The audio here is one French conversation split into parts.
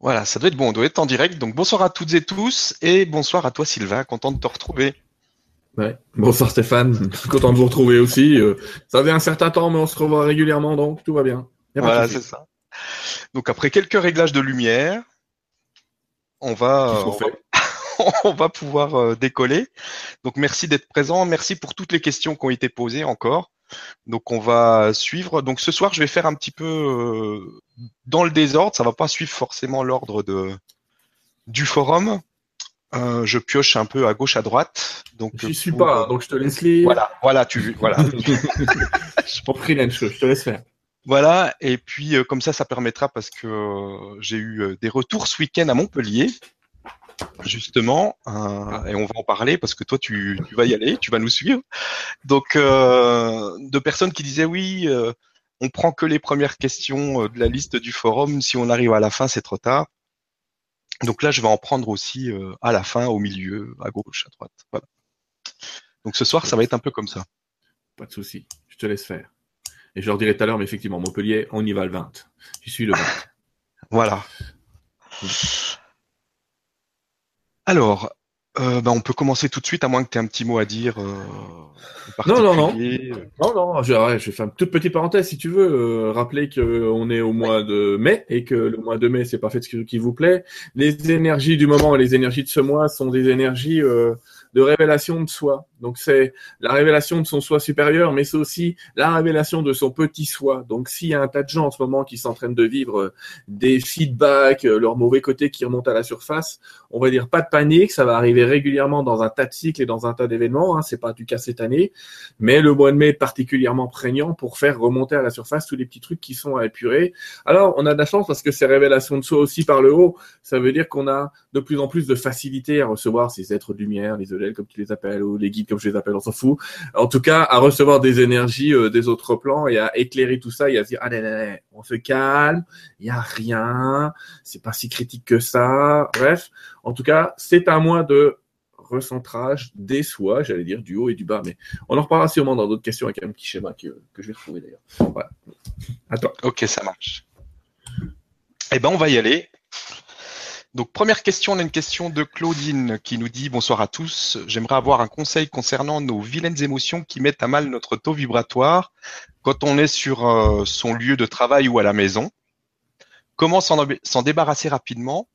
Voilà, ça doit être bon, on doit être en direct. Donc bonsoir à toutes et tous et bonsoir à toi Sylvain, content de te retrouver. Ouais. Bonsoir Stéphane, content de vous retrouver aussi. Euh, ça fait un certain temps, mais on se revoit régulièrement, donc tout va bien. Voilà, c'est ça. Donc après quelques réglages de lumière, on va, on va, on va, pouvoir euh, décoller. Donc merci d'être présent, merci pour toutes les questions qui ont été posées encore. Donc on va suivre. Donc ce soir, je vais faire un petit peu euh, dans le désordre. Ça va pas suivre forcément l'ordre de du forum. Euh, je pioche un peu à gauche, à droite. Donc je suis pas, donc je te laisse lire. Voilà, voilà, tu, voilà. Pour freelance, je te laisse faire. Voilà, et puis euh, comme ça, ça permettra parce que j'ai eu des retours ce week-end à Montpellier justement, euh, et on va en parler parce que toi tu, vas y aller, tu vas nous suivre. Donc, euh, de personnes qui disaient oui, euh, on prend que les premières questions de la liste du forum. Si on arrive à la fin, c'est trop tard. Donc là, je vais en prendre aussi à la fin, au milieu, à gauche, à droite. Voilà. Donc ce soir, ça va être un peu comme ça. Pas de souci, je te laisse faire. Et je leur dirai tout à l'heure, mais effectivement, Montpellier, on y va le 20. Je suis le 20. voilà. Alors, euh, bah, on peut commencer tout de suite, à moins que tu aies un petit mot à dire. Euh, non, non, non. Non, non, je, vais faire une toute petite parenthèse si tu veux. Euh, rappeler qu'on est au mois de mai et que le mois de mai, c'est pas fait ce qui vous plaît. Les énergies du moment et les énergies de ce mois sont des énergies de révélation de soi. Donc c'est la révélation de son soi supérieur, mais c'est aussi la révélation de son petit soi. Donc s'il y a un tas de gens en ce moment qui s'entraînent de vivre euh, des feedbacks, euh, leur mauvais côté qui remontent à la surface, on va dire pas de panique, ça va arriver régulièrement dans un tas de cycles et dans un tas d'événements. Hein, c'est pas du cas cette année, mais le mois de mai est particulièrement prégnant pour faire remonter à la surface tous les petits trucs qui sont à épurer. Alors on a de la chance parce que ces révélations de soi aussi par le haut, ça veut dire qu'on a de plus en plus de facilité à recevoir ces êtres de lumière, les comme tu les appelles, ou les guides comme je les appelle, on s'en fout. En tout cas, à recevoir des énergies euh, des autres plans et à éclairer tout ça et à se dire, allez, allez, on se calme, il y a rien, c'est pas si critique que ça. Bref, en tout cas, c'est un mois de recentrage des soi, j'allais dire du haut et du bas, mais on en reparlera sûrement dans d'autres questions avec un petit schéma que, que je vais retrouver d'ailleurs. Voilà. Attends. Ok, ça marche. Eh ben, on va y aller. Donc première question, on a une question de Claudine qui nous dit bonsoir à tous. J'aimerais avoir un conseil concernant nos vilaines émotions qui mettent à mal notre taux vibratoire quand on est sur euh, son lieu de travail ou à la maison. Comment s'en débarrasser rapidement?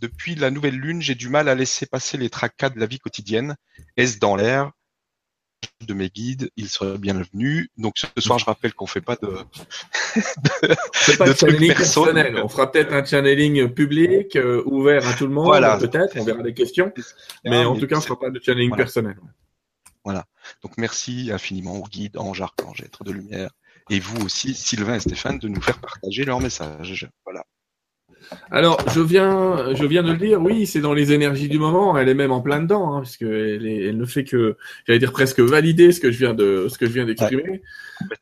Depuis la nouvelle lune, j'ai du mal à laisser passer les tracas de la vie quotidienne. Est-ce dans l'air? De mes guides, il serait bienvenu. Donc ce soir, je rappelle qu'on fait pas de, de, pas de channeling personnel. On fera peut-être un channeling public euh, ouvert à tout le monde. Voilà. Peut-être, on verra les questions. Mais en tout cas, on fera pas de channeling personnel. Voilà. Donc merci infiniment aux guides, Ange, Archange, Être de Lumière, et vous aussi, Sylvain et Stéphane, de nous faire partager leur message. Voilà. Alors, je viens, je viens de le dire, oui, c'est dans les énergies du moment, elle est même en plein dedans, hein, parce qu'elle elle ne fait que, j'allais dire presque valider ce que je viens de, ce que je viens d'exprimer.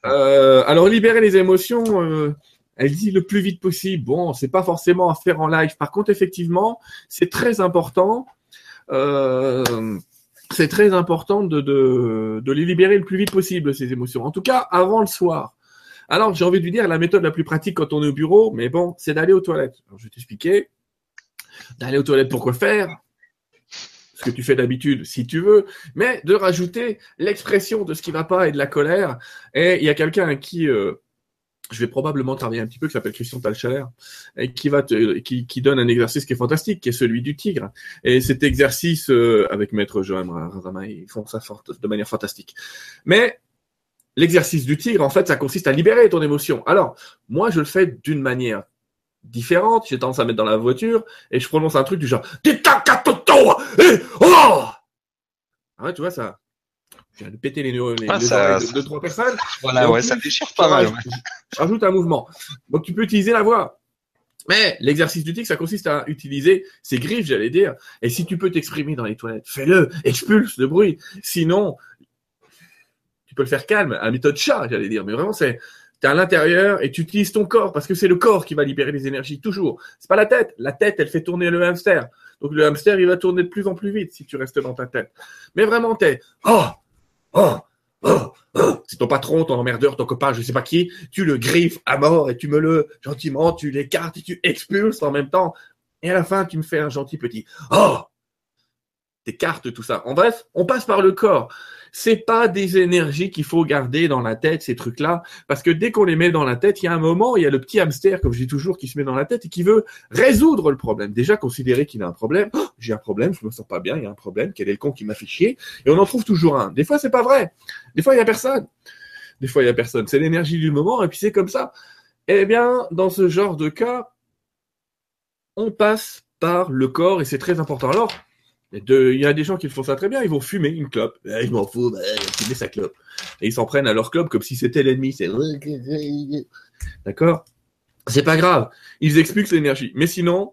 Euh, alors, libérer les émotions, euh, elle dit le plus vite possible. Bon, c'est pas forcément à faire en live. Par contre, effectivement, c'est très important. Euh, c'est très important de, de, de les libérer le plus vite possible, ces émotions. En tout cas, avant le soir. Alors, j'ai envie de lui dire, la méthode la plus pratique quand on est au bureau, mais bon, c'est d'aller aux toilettes. Alors, je vais t'expliquer. D'aller aux toilettes pour quoi faire? Ce que tu fais d'habitude, si tu veux, mais de rajouter l'expression de ce qui va pas et de la colère. Et il y a quelqu'un qui, euh, je vais probablement travailler un petit peu, qui s'appelle Christian Talchaler, et qui va qui, donne un exercice qui est fantastique, qui est celui du tigre. Et cet exercice, euh, avec Maître Johan Razama, ils font ça de manière fantastique. Mais L'exercice du tigre, en fait, ça consiste à libérer ton émotion. Alors, moi, je le fais d'une manière différente. J'ai tendance à mettre dans la voiture et je prononce un truc du genre et oh ah ouais, tu vois ça. Je viens de péter les, les, ah, de deux trois personnes. Voilà, ouais, ça déchire pas mal. Je rajoute un mouvement. Donc tu peux utiliser la voix. Mais l'exercice du tigre, ça consiste à utiliser ses griffes, j'allais dire. Et si tu peux t'exprimer dans les toilettes, fais-le, expulse le bruit. Sinon, peux le faire calme, à méthode chat, j'allais dire. Mais vraiment, c'est, t'es à l'intérieur et tu utilises ton corps parce que c'est le corps qui va libérer les énergies toujours. C'est pas la tête. La tête, elle fait tourner le hamster. Donc le hamster, il va tourner de plus en plus vite si tu restes dans ta tête. Mais vraiment, t'es, oh, oh, oh, oh. C'est ton patron, ton emmerdeur, ton copain, je sais pas qui, tu le griffes à mort et tu me le, gentiment, tu l'écartes et tu expulses en même temps. Et à la fin, tu me fais un gentil petit Oh T'écartes tout ça. En bref, on passe par le corps. C'est pas des énergies qu'il faut garder dans la tête, ces trucs-là, parce que dès qu'on les met dans la tête, il y a un moment, il y a le petit hamster, comme je dis toujours, qui se met dans la tête et qui veut résoudre le problème. Déjà considérer qu'il a un problème. Oh, j'ai un problème, je me sens pas bien, il y a un problème. Quel est le con qui m'a fait chier? Et on en trouve toujours un. Des fois, c'est pas vrai. Des fois, il y a personne. Des fois, il y a personne. C'est l'énergie du moment et puis c'est comme ça. Eh bien, dans ce genre de cas, on passe par le corps et c'est très important. Alors, il y a des gens qui font ça très bien, ils vont fumer une clope. Eh, je m'en fous, bah, fumer sa clope. Et ils s'en prennent à leur clope comme si c'était l'ennemi. C'est D'accord? C'est pas grave. Ils expulsent l'énergie. Mais sinon,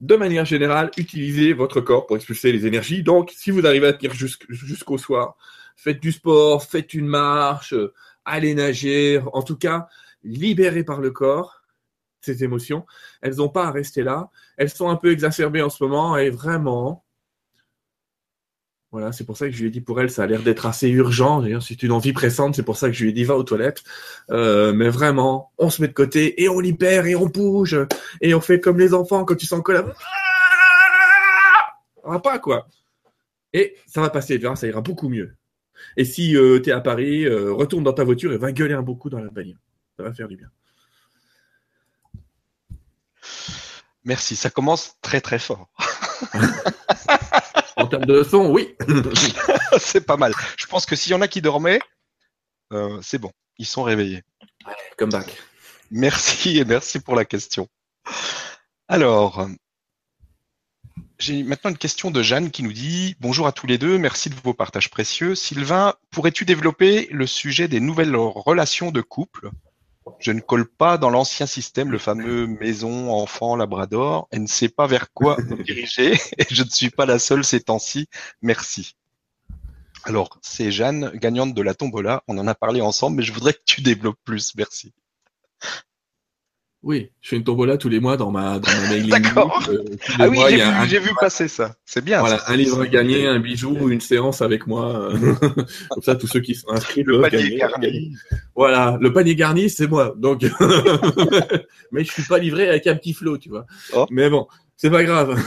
de manière générale, utilisez votre corps pour expulser les énergies. Donc, si vous arrivez à tenir jusqu'au soir, faites du sport, faites une marche, allez nager. En tout cas, libérez par le corps ces émotions. Elles n'ont pas à rester là. Elles sont un peu exacerbées en ce moment et vraiment, voilà, c'est pour ça que je lui ai dit pour elle, ça a l'air d'être assez urgent. C'est une envie pressante, c'est pour ça que je lui ai dit va aux toilettes. Euh, mais vraiment, on se met de côté et on libère et on bouge et on fait comme les enfants quand tu sens que la... On va pas quoi. Et ça va passer, tu ça ira beaucoup mieux. Et si euh, tu es à Paris, euh, retourne dans ta voiture et va gueuler un coup dans la bagnole. Ça va faire du bien. Merci, ça commence très très fort. En termes de son, oui. c'est pas mal. Je pense que s'il y en a qui dormaient, euh, c'est bon. Ils sont réveillés. Come back. Merci et merci pour la question. Alors, j'ai maintenant une question de Jeanne qui nous dit Bonjour à tous les deux, merci de vos partages précieux. Sylvain, pourrais-tu développer le sujet des nouvelles relations de couple? Je ne colle pas dans l'ancien système, le fameux maison, enfant, labrador, et ne sais pas vers quoi me diriger, et je ne suis pas la seule ces temps-ci. Merci. Alors, c'est Jeanne, gagnante de la tombola. On en a parlé ensemble, mais je voudrais que tu développes plus. Merci. Oui, je fais une tombola tous les mois dans ma, dans ma mailing D'accord. Euh, ah oui, j'ai vu, passer ça. C'est bien. Voilà, un livre gagné, un bijou, une séance avec moi. Comme ça, tous ceux qui sont inscrits le panier garni. Voilà, le panier garni, c'est moi. Donc, mais je suis pas livré avec un petit flot, tu vois. Oh. Mais bon, c'est pas grave.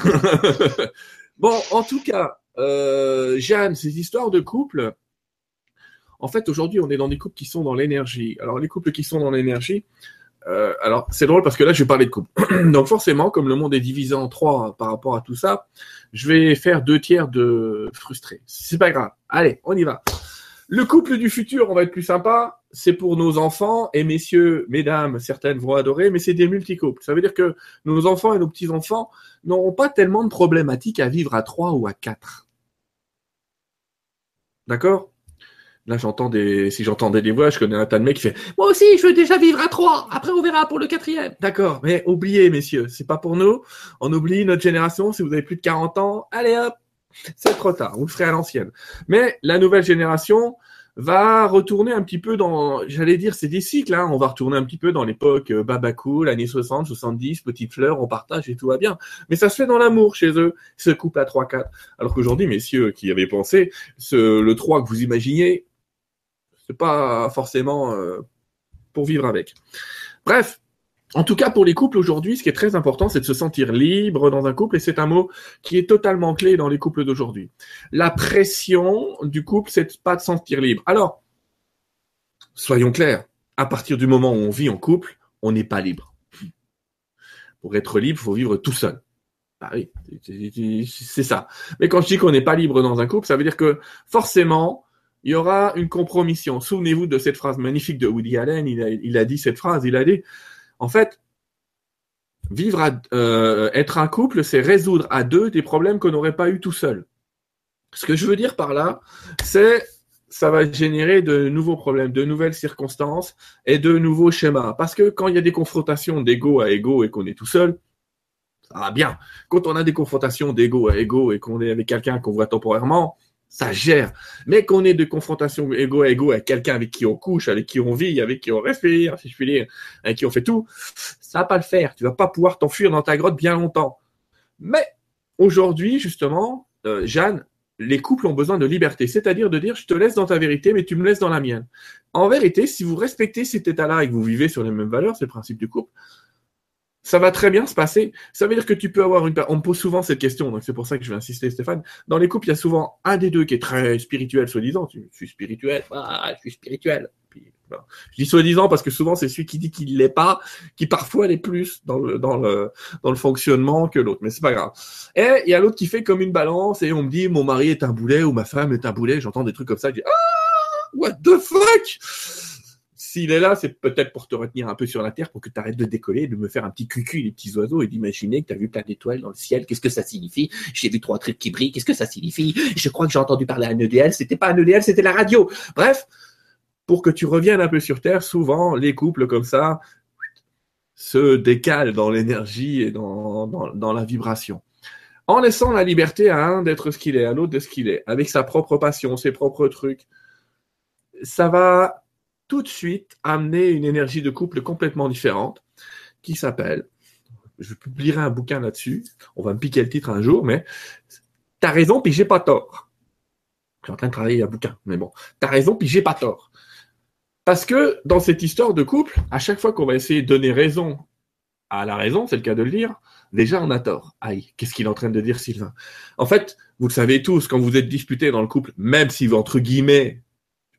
bon, en tout cas, euh, Jeanne, ces histoires de couple. En fait, aujourd'hui, on est dans des couples qui sont dans l'énergie. Alors, les couples qui sont dans l'énergie, euh, alors, c'est drôle parce que là, je vais parler de couple. Donc, forcément, comme le monde est divisé en trois par rapport à tout ça, je vais faire deux tiers de frustrés. C'est pas grave. Allez, on y va. Le couple du futur, on va être plus sympa. C'est pour nos enfants et messieurs, mesdames, certaines vont adorer, mais c'est des multicouples. Ça veut dire que nos enfants et nos petits-enfants n'auront pas tellement de problématiques à vivre à trois ou à quatre. D'accord? Là, j'entends des, si j'entendais des voix, je connais un tas de mecs qui fait, moi aussi, je veux déjà vivre à trois. Après, on verra pour le quatrième. D'accord. Mais oubliez, messieurs, c'est pas pour nous. On oublie notre génération. Si vous avez plus de 40 ans, allez hop. C'est trop tard. Vous le ferez à l'ancienne. Mais la nouvelle génération va retourner un petit peu dans, j'allais dire, c'est des cycles, hein. On va retourner un petit peu dans l'époque Babacou, l'année 60, 70, petite fleur, on partage et tout va bien. Mais ça se fait dans l'amour chez eux, ce couple à 3-4. Alors qu'aujourd'hui, messieurs qui avaient pensé, ce, le 3 que vous imaginez, c'est pas forcément euh, pour vivre avec. Bref, en tout cas, pour les couples aujourd'hui, ce qui est très important, c'est de se sentir libre dans un couple, et c'est un mot qui est totalement clé dans les couples d'aujourd'hui. La pression du couple, c'est pas de se sentir libre. Alors, soyons clairs, à partir du moment où on vit en couple, on n'est pas libre. Pour être libre, il faut vivre tout seul. Bah oui, c'est ça. Mais quand je dis qu'on n'est pas libre dans un couple, ça veut dire que forcément, il y aura une compromission. Souvenez-vous de cette phrase magnifique de Woody Allen. Il a, dit cette phrase. Il a dit, en fait, vivre euh, être un couple, c'est résoudre à deux des problèmes qu'on n'aurait pas eu tout seul. Ce que je veux dire par là, c'est ça va générer de nouveaux problèmes, de nouvelles circonstances et de nouveaux schémas. Parce que quand il y a des confrontations d'ego à ego et qu'on est tout seul, ça va bien. Quand on a des confrontations d'ego à ego et qu'on est avec quelqu'un qu'on voit temporairement, ça gère. Mais qu'on ait de confrontation égo à égo avec quelqu'un avec qui on couche, avec qui on vit, avec qui on respire, avec qui on fait tout, ça va pas le faire. Tu vas pas pouvoir t'enfuir dans ta grotte bien longtemps. Mais aujourd'hui, justement, euh, Jeanne, les couples ont besoin de liberté, c'est-à-dire de dire je te laisse dans ta vérité, mais tu me laisses dans la mienne. En vérité, si vous respectez cet état-là et que vous vivez sur les mêmes valeurs, c'est le principe du couple, ça va très bien se passer. Ça veut dire que tu peux avoir une. On me pose souvent cette question, donc c'est pour ça que je vais insister, Stéphane. Dans les couples, il y a souvent un des deux qui est très spirituel, soi-disant. Je suis spirituel, ah, je suis spirituel. Je dis soi-disant parce que souvent c'est celui qui dit qu'il l'est pas, qui parfois l'est plus dans le dans le dans le fonctionnement que l'autre. Mais c'est pas grave. Et il y a l'autre qui fait comme une balance et on me dit mon mari est un boulet ou ma femme est un boulet. J'entends des trucs comme ça. Je dis ah what the fuck? S'il est là, c'est peut-être pour te retenir un peu sur la Terre, pour que tu arrêtes de décoller, de me faire un petit cucu les petits oiseaux et d'imaginer que tu as vu plein d'étoiles dans le ciel. Qu'est-ce que ça signifie? J'ai vu trois trucs qui brillent. Qu'est-ce que ça signifie? Je crois que j'ai entendu parler à un EDL. C'était pas un EDL, c'était la radio. Bref, pour que tu reviennes un peu sur Terre, souvent, les couples comme ça se décalent dans l'énergie et dans, dans la vibration en laissant la liberté à un d'être ce qu'il est, à l'autre de ce qu'il est, avec sa propre passion, ses propres trucs. Ça va tout de suite amener une énergie de couple complètement différente qui s'appelle, je publierai un bouquin là-dessus, on va me piquer le titre un jour, mais t'as raison, puis j'ai pas tort. Je suis en train de travailler un bouquin, mais bon, t'as raison, puis j'ai pas tort. Parce que dans cette histoire de couple, à chaque fois qu'on va essayer de donner raison à la raison, c'est le cas de le dire, déjà on a tort. Aïe, qu'est-ce qu'il est en train de dire Sylvain? En fait, vous le savez tous, quand vous êtes disputé dans le couple, même si entre guillemets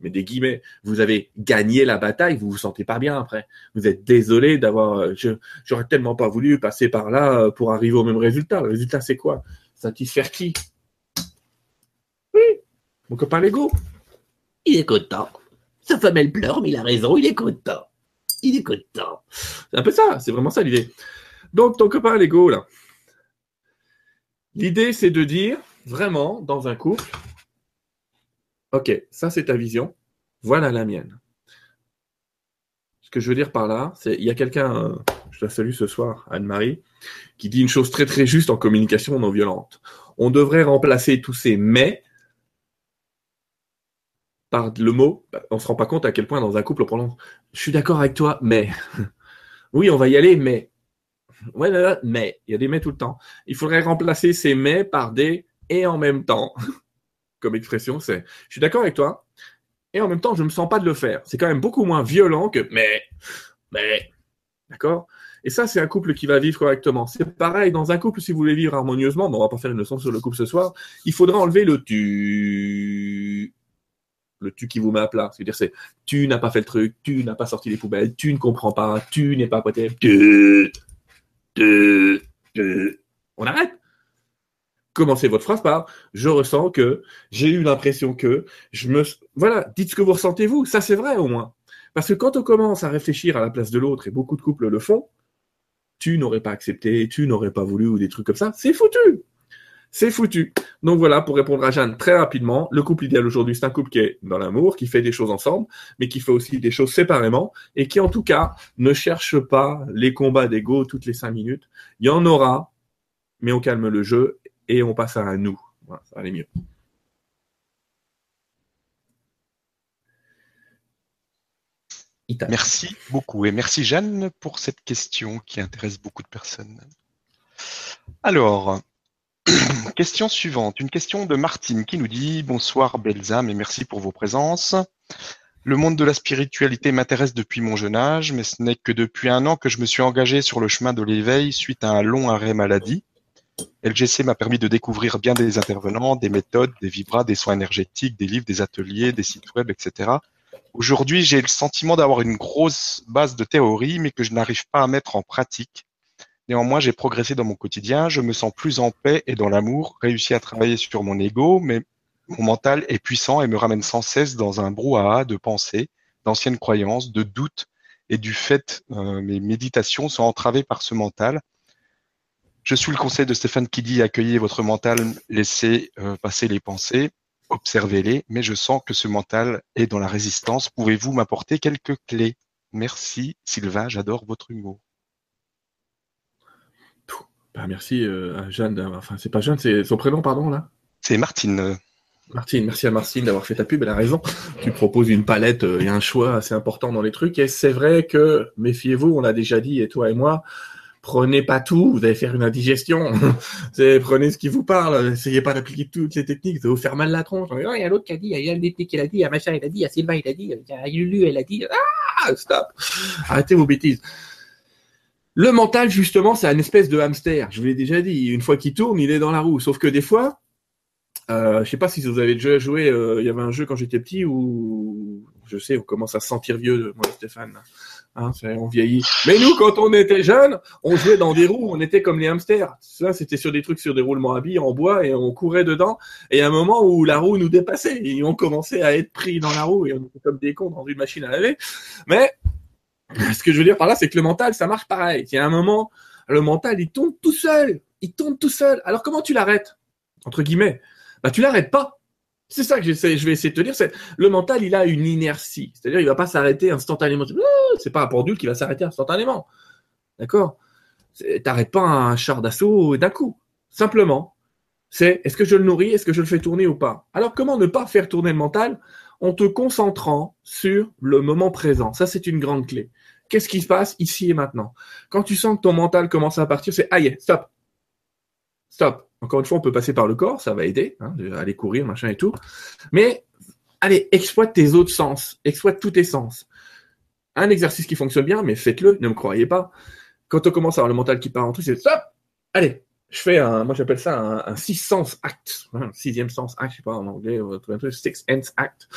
mais des guillemets, vous avez gagné la bataille, vous vous sentez pas bien après. Vous êtes désolé d'avoir, euh, j'aurais tellement pas voulu passer par là euh, pour arriver au même résultat. Le résultat, c'est quoi? Satisfaire qui? Oui, mon copain Lego. Il est content. Sa femme, elle pleure, mais il a raison, il est content. Il est content. C'est un peu ça, c'est vraiment ça l'idée. Donc, ton copain Lego, là. L'idée, c'est de dire, vraiment, dans un couple, Ok, ça c'est ta vision. Voilà la mienne. Ce que je veux dire par là, c'est il y a quelqu'un, euh, je la salue ce soir, Anne-Marie, qui dit une chose très très juste en communication non violente. On devrait remplacer tous ces mais par le mot. On se rend pas compte à quel point dans un couple on prononce. Je suis d'accord avec toi, mais oui, on va y aller, mais ouais, mais il y a des mais tout le temps. Il faudrait remplacer ces mais par des et en même temps. comme expression, c'est je suis d'accord avec toi, et en même temps, je ne me sens pas de le faire. C'est quand même beaucoup moins violent que mais, mais, d'accord? Et ça, c'est un couple qui va vivre correctement. C'est pareil, dans un couple, si vous voulez vivre harmonieusement, bon, on va pas faire une leçon sur le couple ce soir, il faudra enlever le tu. Le tu qui vous met à plat. C'est-à-dire, c'est tu n'as pas fait le truc, tu n'as pas sorti les poubelles, tu ne comprends pas, tu n'es pas poté, tu, tu, tu. On arrête commencez votre phrase par je ressens que, j'ai eu l'impression que, je me. Voilà, dites ce que vous ressentez vous. Ça, c'est vrai au moins. Parce que quand on commence à réfléchir à la place de l'autre, et beaucoup de couples le font, tu n'aurais pas accepté, tu n'aurais pas voulu, ou des trucs comme ça, c'est foutu. C'est foutu. Donc voilà, pour répondre à Jeanne très rapidement, le couple idéal aujourd'hui, c'est un couple qui est dans l'amour, qui fait des choses ensemble, mais qui fait aussi des choses séparément, et qui en tout cas ne cherche pas les combats d'ego toutes les cinq minutes. Il y en aura, mais on calme le jeu et on passe à nous. Voilà, ça aller mieux. Merci beaucoup et merci Jeanne pour cette question qui intéresse beaucoup de personnes. Alors, question suivante, une question de Martine qui nous dit Bonsoir Belzam et merci pour vos présences. Le monde de la spiritualité m'intéresse depuis mon jeune âge, mais ce n'est que depuis un an que je me suis engagé sur le chemin de l'éveil suite à un long arrêt maladie. LGC m'a permis de découvrir bien des intervenants, des méthodes, des vibras, des soins énergétiques, des livres, des ateliers, des sites web, etc. Aujourd'hui, j'ai le sentiment d'avoir une grosse base de théorie, mais que je n'arrive pas à mettre en pratique. Néanmoins, j'ai progressé dans mon quotidien, je me sens plus en paix et dans l'amour, réussi à travailler sur mon ego, mais mon mental est puissant et me ramène sans cesse dans un brouhaha de pensées, d'anciennes croyances, de doutes, et du fait, euh, mes méditations sont entravées par ce mental je suis le conseil de Stéphane qui dit accueillez votre mental, laissez euh, passer les pensées, observez-les, mais je sens que ce mental est dans la résistance. Pouvez-vous m'apporter quelques clés? Merci Sylvain, j'adore votre humour. Bah, merci euh, Jeanne, enfin c'est pas Jeanne, c'est son prénom pardon là? C'est Martine. Martine, merci à Martine d'avoir fait ta pub, elle a raison. Tu proposes une palette euh, et un choix assez important dans les trucs. Et c'est vrai que, méfiez-vous, on l'a déjà dit, et toi et moi, prenez pas tout, vous allez faire une indigestion. prenez ce qui vous parle, essayez pas d'appliquer toutes les techniques, ça va vous faire mal la tronche. Oh, il y a l'autre qui a dit, il y a Yann qui a dit, il y a machin, il a dit, il y a Sylvain, il a dit, il y a Lulu, elle a dit, ah, stop. Arrêtez vos bêtises. Le mental, justement, c'est une espèce de hamster. Je vous l'ai déjà dit. Une fois qu'il tourne, il est dans la roue. Sauf que des fois, euh, je sais pas si vous avez déjà joué. euh, Il y avait un jeu quand j'étais petit où je sais, on commence à se sentir vieux, moi, et Stéphane. Hein, on vieillit. Mais nous, quand on était jeunes, on jouait dans des roues. On était comme les hamsters. Ça, c'était sur des trucs sur des roulements à billes en bois et on courait dedans. Et a un moment où la roue nous dépassait et on commençait à être pris dans la roue et on était comme des cons dans une machine à laver. Mais ce que je veux dire par là, c'est que le mental, ça marche pareil. Il y a un moment, le mental, il tourne tout seul. Il tourne tout seul. Alors comment tu l'arrêtes? Entre guillemets. Bah tu l'arrêtes pas. C'est ça que j'essaie, je vais essayer de te dire. Le mental, il a une inertie. C'est-à-dire, il va pas s'arrêter instantanément. Ah, C'est pas un pendule qui va s'arrêter instantanément. D'accord? T'arrêtes pas un char d'assaut d'un coup. Simplement, c'est est-ce que je le nourris, est-ce que je le fais tourner ou pas? Alors comment ne pas faire tourner le mental en te concentrant sur le moment présent? Ça, c'est une grande clé. Qu'est-ce qui se passe ici et maintenant? Quand tu sens que ton mental commence à partir, c'est aïe, stop, stop. Encore une fois, on peut passer par le corps, ça va aider, hein, aller courir, machin et tout. Mais allez, exploite tes autres sens, exploite tous tes sens. Un exercice qui fonctionne bien, mais faites-le, ne me croyez pas. Quand on commence à avoir le mental qui part en truc, c'est stop, allez, je fais un, moi j'appelle ça un, six sens act, un sixième sens act, je sais pas en anglais, tout un truc, six sense act.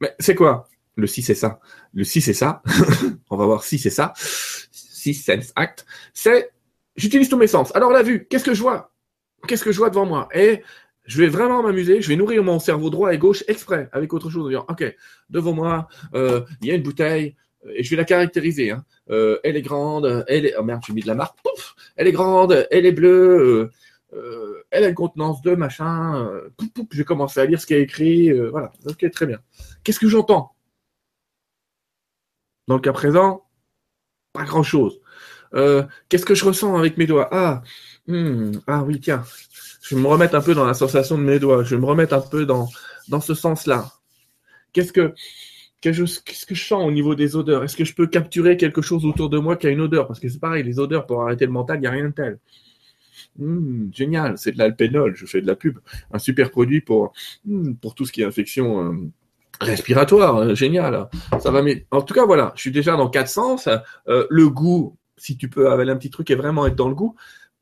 Mais c'est quoi? Le 6 c'est ça. Le 6 c'est ça. On va voir si c'est ça. Six sense act. C'est, j'utilise tous mes sens. Alors la vue, qu'est-ce que je vois? Qu'est-ce que je vois devant moi? Et je vais vraiment m'amuser, je vais nourrir mon cerveau droit et gauche exprès avec autre chose ok, devant moi, euh, il y a une bouteille, euh, et je vais la caractériser. Hein. Euh, elle est grande, elle est... Oh merde, j'ai mis de la marque. Pouf elle est grande, elle est bleue, elle a une contenance de machin. Pouf, pouf, je vais commencer à lire ce qui est écrit. voilà, ok, très bien. Qu'est-ce que j'entends? Dans le cas présent, pas grand-chose. Qu'est-ce que je ressens avec mes doigts? Ah, hmm, ah oui, tiens. Je vais me remettre un peu dans la sensation de mes doigts. Je vais me remettre un peu dans, ce sens-là. Qu'est-ce que qu'est-ce que, qu'est-ce que je sens au niveau des odeurs? Est-ce que je peux capturer quelque chose autour de moi qui a une odeur? Parce que c'est pareil, les odeurs pour arrêter le mental, il n'y a rien de tel. Hmm, génial, c'est de l'alpénol, je fais de la pub. Un super produit pour, hmm, pour tout ce qui est infection euh, respiratoire. euh, génial. Ça va mais En tout cas, voilà, je suis déjà dans quatre sens. Euh, le goût, si tu peux avaler un petit truc et vraiment être dans le goût,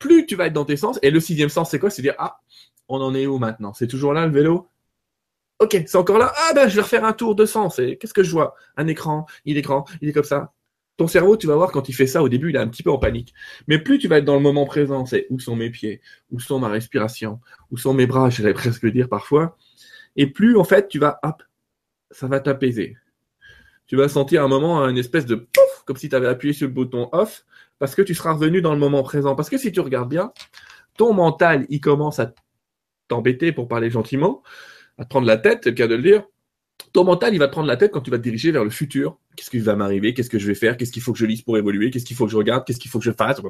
plus tu vas être dans tes sens. Et le sixième sens, c'est quoi? C'est dire, ah, on en est où maintenant? C'est toujours là le vélo? Ok, c'est encore là? Ah ben, je vais refaire un tour de sens. Et qu'est-ce que je vois? Un écran, il est grand, il est comme ça. Ton cerveau, tu vas voir quand il fait ça, au début, il est un petit peu en panique. Mais plus tu vas être dans le moment présent, c'est où sont mes pieds, où sont ma respiration, où sont mes bras, j'allais presque dire parfois. Et plus, en fait, tu vas, hop, ça va t'apaiser. Tu vas sentir un moment une espèce de pouf, comme si tu avais appuyé sur le bouton off, parce que tu seras revenu dans le moment présent. Parce que si tu regardes bien, ton mental, il commence à t'embêter, pour parler gentiment, à te prendre la tête, c'est le cas de le dire. Ton mental, il va te prendre la tête quand tu vas te diriger vers le futur. Qu'est-ce qui va m'arriver? Qu'est-ce que je vais faire? Qu'est-ce qu'il faut que je lise pour évoluer? Qu'est-ce qu'il faut que je regarde? Qu'est-ce qu'il faut que je fasse?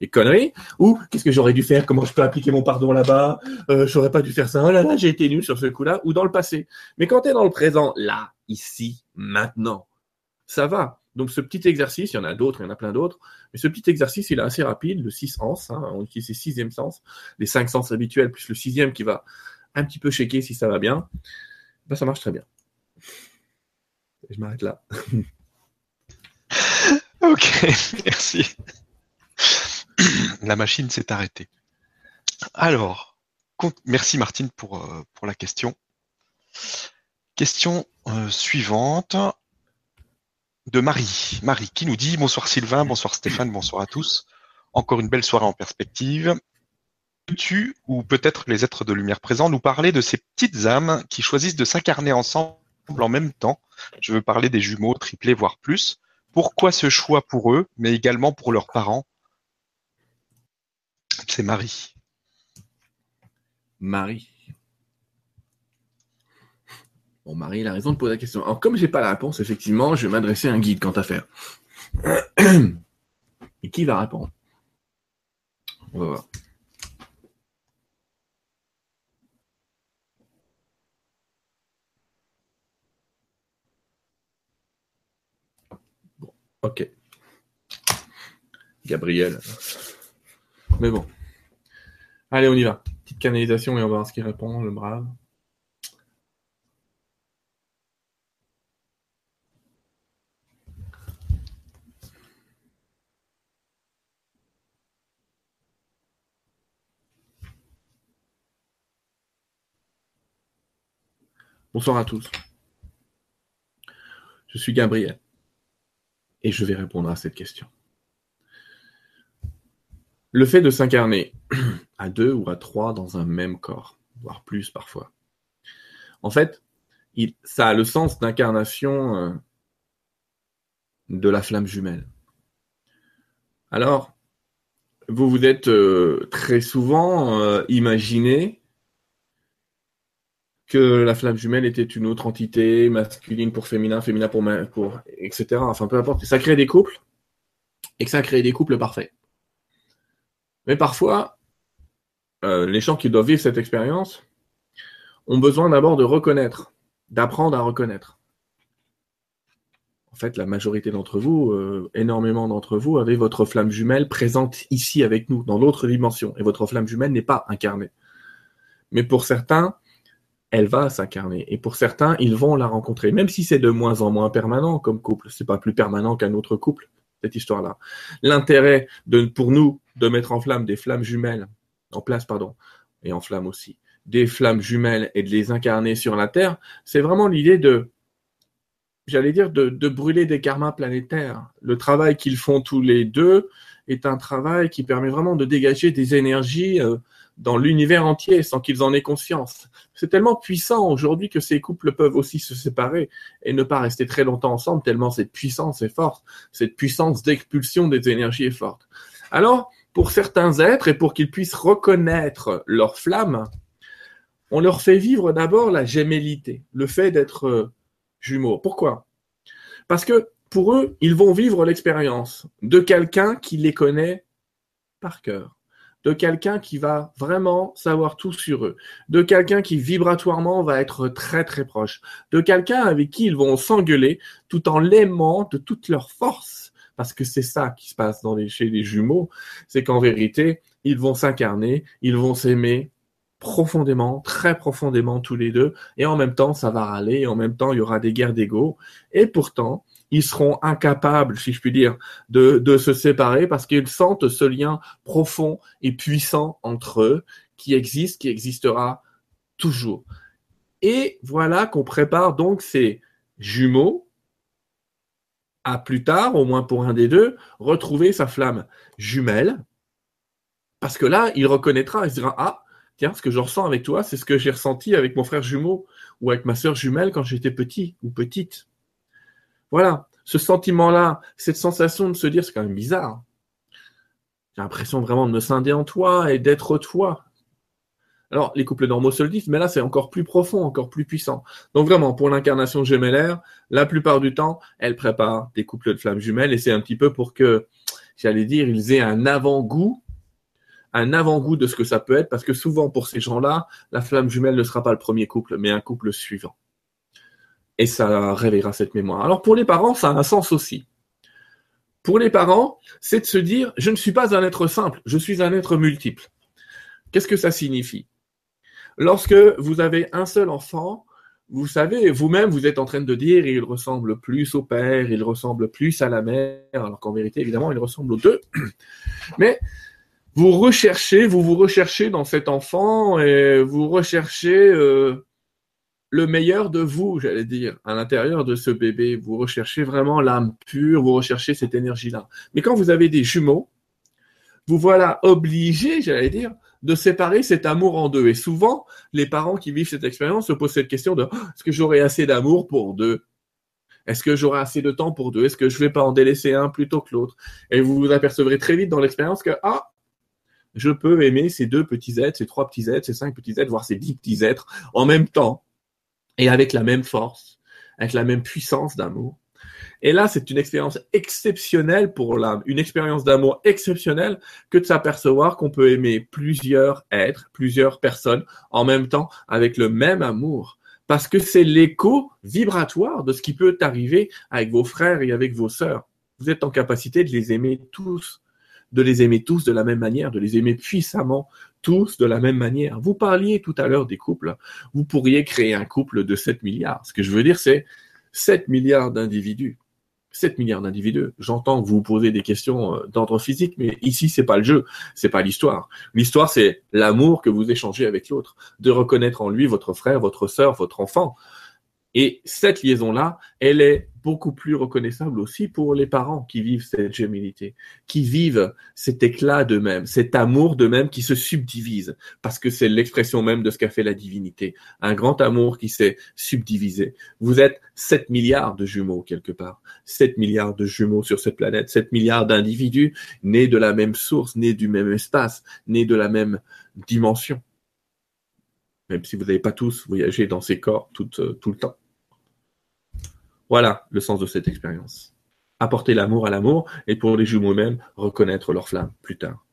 Les conneries? Ou qu'est-ce que j'aurais dû faire? Comment je peux appliquer mon pardon là-bas? Euh, J'aurais pas dû faire ça. Oh là là, j'ai été nul sur ce coup-là. Ou dans le passé. Mais quand tu es dans le présent, là, ici, maintenant, ça va. Donc ce petit exercice, il y en a d'autres, il y en a plein d'autres, mais ce petit exercice, il est assez rapide, le 6 sens, hein, on utilise les sixième sens, les cinq sens habituels, plus le sixième qui va un petit peu shaker si ça va bien, ben, ça marche très bien. Je m'arrête là. Ok, merci. La machine s'est arrêtée. Alors, merci Martine pour, euh, pour la question. Question euh, suivante de Marie. Marie qui nous dit bonsoir Sylvain, bonsoir Stéphane, bonsoir à tous. Encore une belle soirée en perspective. Peux-tu, ou peut-être les êtres de lumière présents, nous parler de ces petites âmes qui choisissent de s'incarner ensemble en même temps? Je veux parler des jumeaux, triplés, voire plus. Pourquoi ce choix pour eux, mais également pour leurs parents? C'est Marie. Marie. Bon, Marie, il a raison de poser la question. Alors, comme j'ai pas la réponse, effectivement, je vais m'adresser à un guide quant à faire. Et qui va répondre? On va voir. Bon, ok. Gabriel. Mais bon. Allez, on y va. Petite canalisation et on va voir ce qu'il répond, le brave. Bonsoir à tous. Je suis Gabriel et je vais répondre à cette question. Le fait de s'incarner à deux ou à trois dans un même corps, voire plus parfois, en fait, ça a le sens d'incarnation euh, de la flamme jumelle. Alors, vous vous êtes euh, très souvent euh, imaginé que la flamme jumelle était une autre entité, masculine pour féminin, féminin pour, pour etc. Enfin, peu importe. Ça crée des couples et que ça crée des couples parfaits. Mais parfois, euh, les gens qui doivent vivre cette expérience ont besoin d'abord de reconnaître, d'apprendre à reconnaître. En fait, la majorité d'entre vous, euh, énormément d'entre vous, avez votre flamme jumelle présente ici avec nous, dans l'autre dimension. Et votre flamme jumelle n'est pas incarnée. Mais pour certains, elle va s'incarner. Et pour certains, ils vont la rencontrer, même si c'est de moins en moins permanent comme couple. C'est pas plus permanent qu'un autre couple, cette histoire-là. L'intérêt pour nous de mettre en flamme des flammes jumelles, en place, pardon, et en flamme aussi, des flammes jumelles et de les incarner sur la Terre, c'est vraiment l'idée de, j'allais dire, de, de brûler des karmas planétaires. Le travail qu'ils font tous les deux est un travail qui permet vraiment de dégager des énergies euh, dans l'univers entier sans qu'ils en aient conscience. C'est tellement puissant aujourd'hui que ces couples peuvent aussi se séparer et ne pas rester très longtemps ensemble tellement cette puissance est forte, cette puissance d'expulsion des énergies est forte. Alors, pour certains êtres et pour qu'ils puissent reconnaître leur flamme, on leur fait vivre d'abord la gémellité, le fait d'être euh, jumeaux. Pourquoi? Parce que pour eux, ils vont vivre l'expérience de quelqu'un qui les connaît par cœur de quelqu'un qui va vraiment savoir tout sur eux, de quelqu'un qui vibratoirement va être très très proche, de quelqu'un avec qui ils vont s'engueuler tout en l'aimant de toute leur force. Parce que c'est ça qui se passe dans les, chez les jumeaux, c'est qu'en vérité, ils vont s'incarner, ils vont s'aimer profondément, très profondément tous les deux, et en même temps, ça va râler, et en même temps, il y aura des guerres d'ego, et pourtant, ils seront incapables, si je puis dire, de, se séparer parce qu'ils sentent ce lien profond et puissant entre eux qui existe, qui existera toujours. Et voilà qu'on prépare donc ces jumeaux à plus tard, au moins pour un des deux, retrouver sa flamme jumelle. Parce que là, il reconnaîtra, il se dira, ah, tiens, ce que je ressens avec toi, c'est ce que j'ai ressenti avec mon frère jumeau ou avec ma sœur jumelle quand j'étais petit ou petite. Voilà, ce sentiment-là, cette sensation de se dire, c'est quand même bizarre. J'ai l'impression vraiment de me scinder en toi et d'être toi. Alors, les couples normaux se le disent, mais là, c'est encore plus profond, encore plus puissant. Donc vraiment, pour l'incarnation gemellaire, la plupart du temps, elle prépare des couples de flammes jumelles et c'est un petit peu pour que, j'allais dire, ils aient un avant-goût, un avant-goût de ce que ça peut être, parce que souvent, pour ces gens-là, la flamme jumelle ne sera pas le premier couple, mais un couple suivant et ça réveillera cette mémoire. Alors pour les parents, ça a un sens aussi. Pour les parents, c'est de se dire, je ne suis pas un être simple, je suis un être multiple. Qu'est-ce que ça signifie? Lorsque vous avez un seul enfant, vous savez, vous-même, vous êtes en train de dire, il ressemble plus au père, il ressemble plus à la mère, alors qu'en vérité, évidemment, il ressemble aux deux. Mais vous recherchez, vous vous recherchez dans cet enfant et vous recherchez euh, le meilleur de vous, j'allais dire, à l'intérieur de ce bébé. Vous recherchez vraiment l'âme pure, vous recherchez cette énergie-là. Mais quand vous avez des jumeaux, vous voilà obligés, j'allais dire, de séparer cet amour en deux. Et souvent, les parents qui vivent cette expérience se posent cette question de oh, est-ce que j'aurai assez d'amour pour deux? Est-ce que j'aurai assez de temps pour deux? Est-ce que je vais pas en délaisser un plutôt que l'autre? Et vous vous apercevrez très vite dans l'expérience que ah, je peux aimer ces deux petits êtres, ces trois petits êtres, ces cinq petits êtres, voire ces dix petits êtres en même temps et avec la même force, avec la même puissance d'amour. Et là, c'est une expérience exceptionnelle pour l'âme, une expérience d'amour exceptionnelle que de s'apercevoir qu'on peut aimer plusieurs êtres, plusieurs personnes en même temps avec le même amour. Parce que c'est l'écho vibratoire de ce qui peut arriver avec vos frères et avec vos sœurs. Vous êtes en capacité de les aimer tous, de les aimer tous de la même manière, de les aimer puissamment tous de la même manière. Vous parliez tout à l'heure des couples. Vous pourriez créer un couple de 7 milliards. Ce que je veux dire, c'est 7 milliards d'individus. 7 milliards d'individus. J'entends que vous posez des questions euh, d'ordre physique, mais ici, c'est pas le jeu, c'est pas l'histoire. L'histoire, c'est l'amour que vous échangez avec l'autre, de reconnaître en lui votre frère, votre sœur, votre enfant. Et cette liaison-là, elle est beaucoup plus reconnaissable aussi pour les parents qui vivent cette gémilité, qui vivent cet éclat d'eux-mêmes, cet amour d'eux-mêmes qui se subdivise, parce que c'est l'expression même de ce qu'a fait la divinité. Un grand amour qui s'est subdivisé. Vous êtes 7 milliards de jumeaux quelque part. 7 milliards de jumeaux sur cette planète. 7 milliards d'individus nés de la même source, nés du même espace, nés de la même dimension. Même si vous n'avez pas tous voyagé dans ces corps tout, euh, tout le temps. Voilà le sens de cette expérience. Apporter l'amour à l'amour et pour les jumeaux eux-mêmes, reconnaître leur flamme plus tard.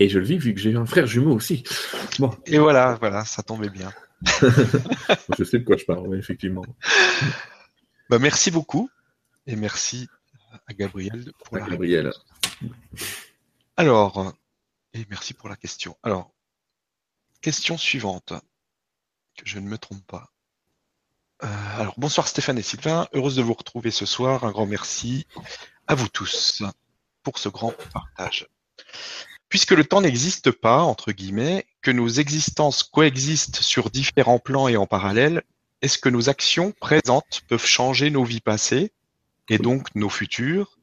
Et je le vis vu que j'ai un frère jumeau aussi. Bon. Et voilà, voilà, ça tombait bien. je sais de quoi je parle, effectivement. Bah, merci beaucoup et merci à Gabriel pour à Gabriel. Alors, et merci pour la question. Alors, question suivante, que je ne me trompe pas. Euh, alors, bonsoir Stéphane et Sylvain, heureuse de vous retrouver ce soir. Un grand merci à vous tous pour ce grand partage. Puisque le temps n'existe pas, entre guillemets, que nos existences coexistent sur différents plans et en parallèle, est-ce que nos actions présentes peuvent changer nos vies passées et donc nos futures?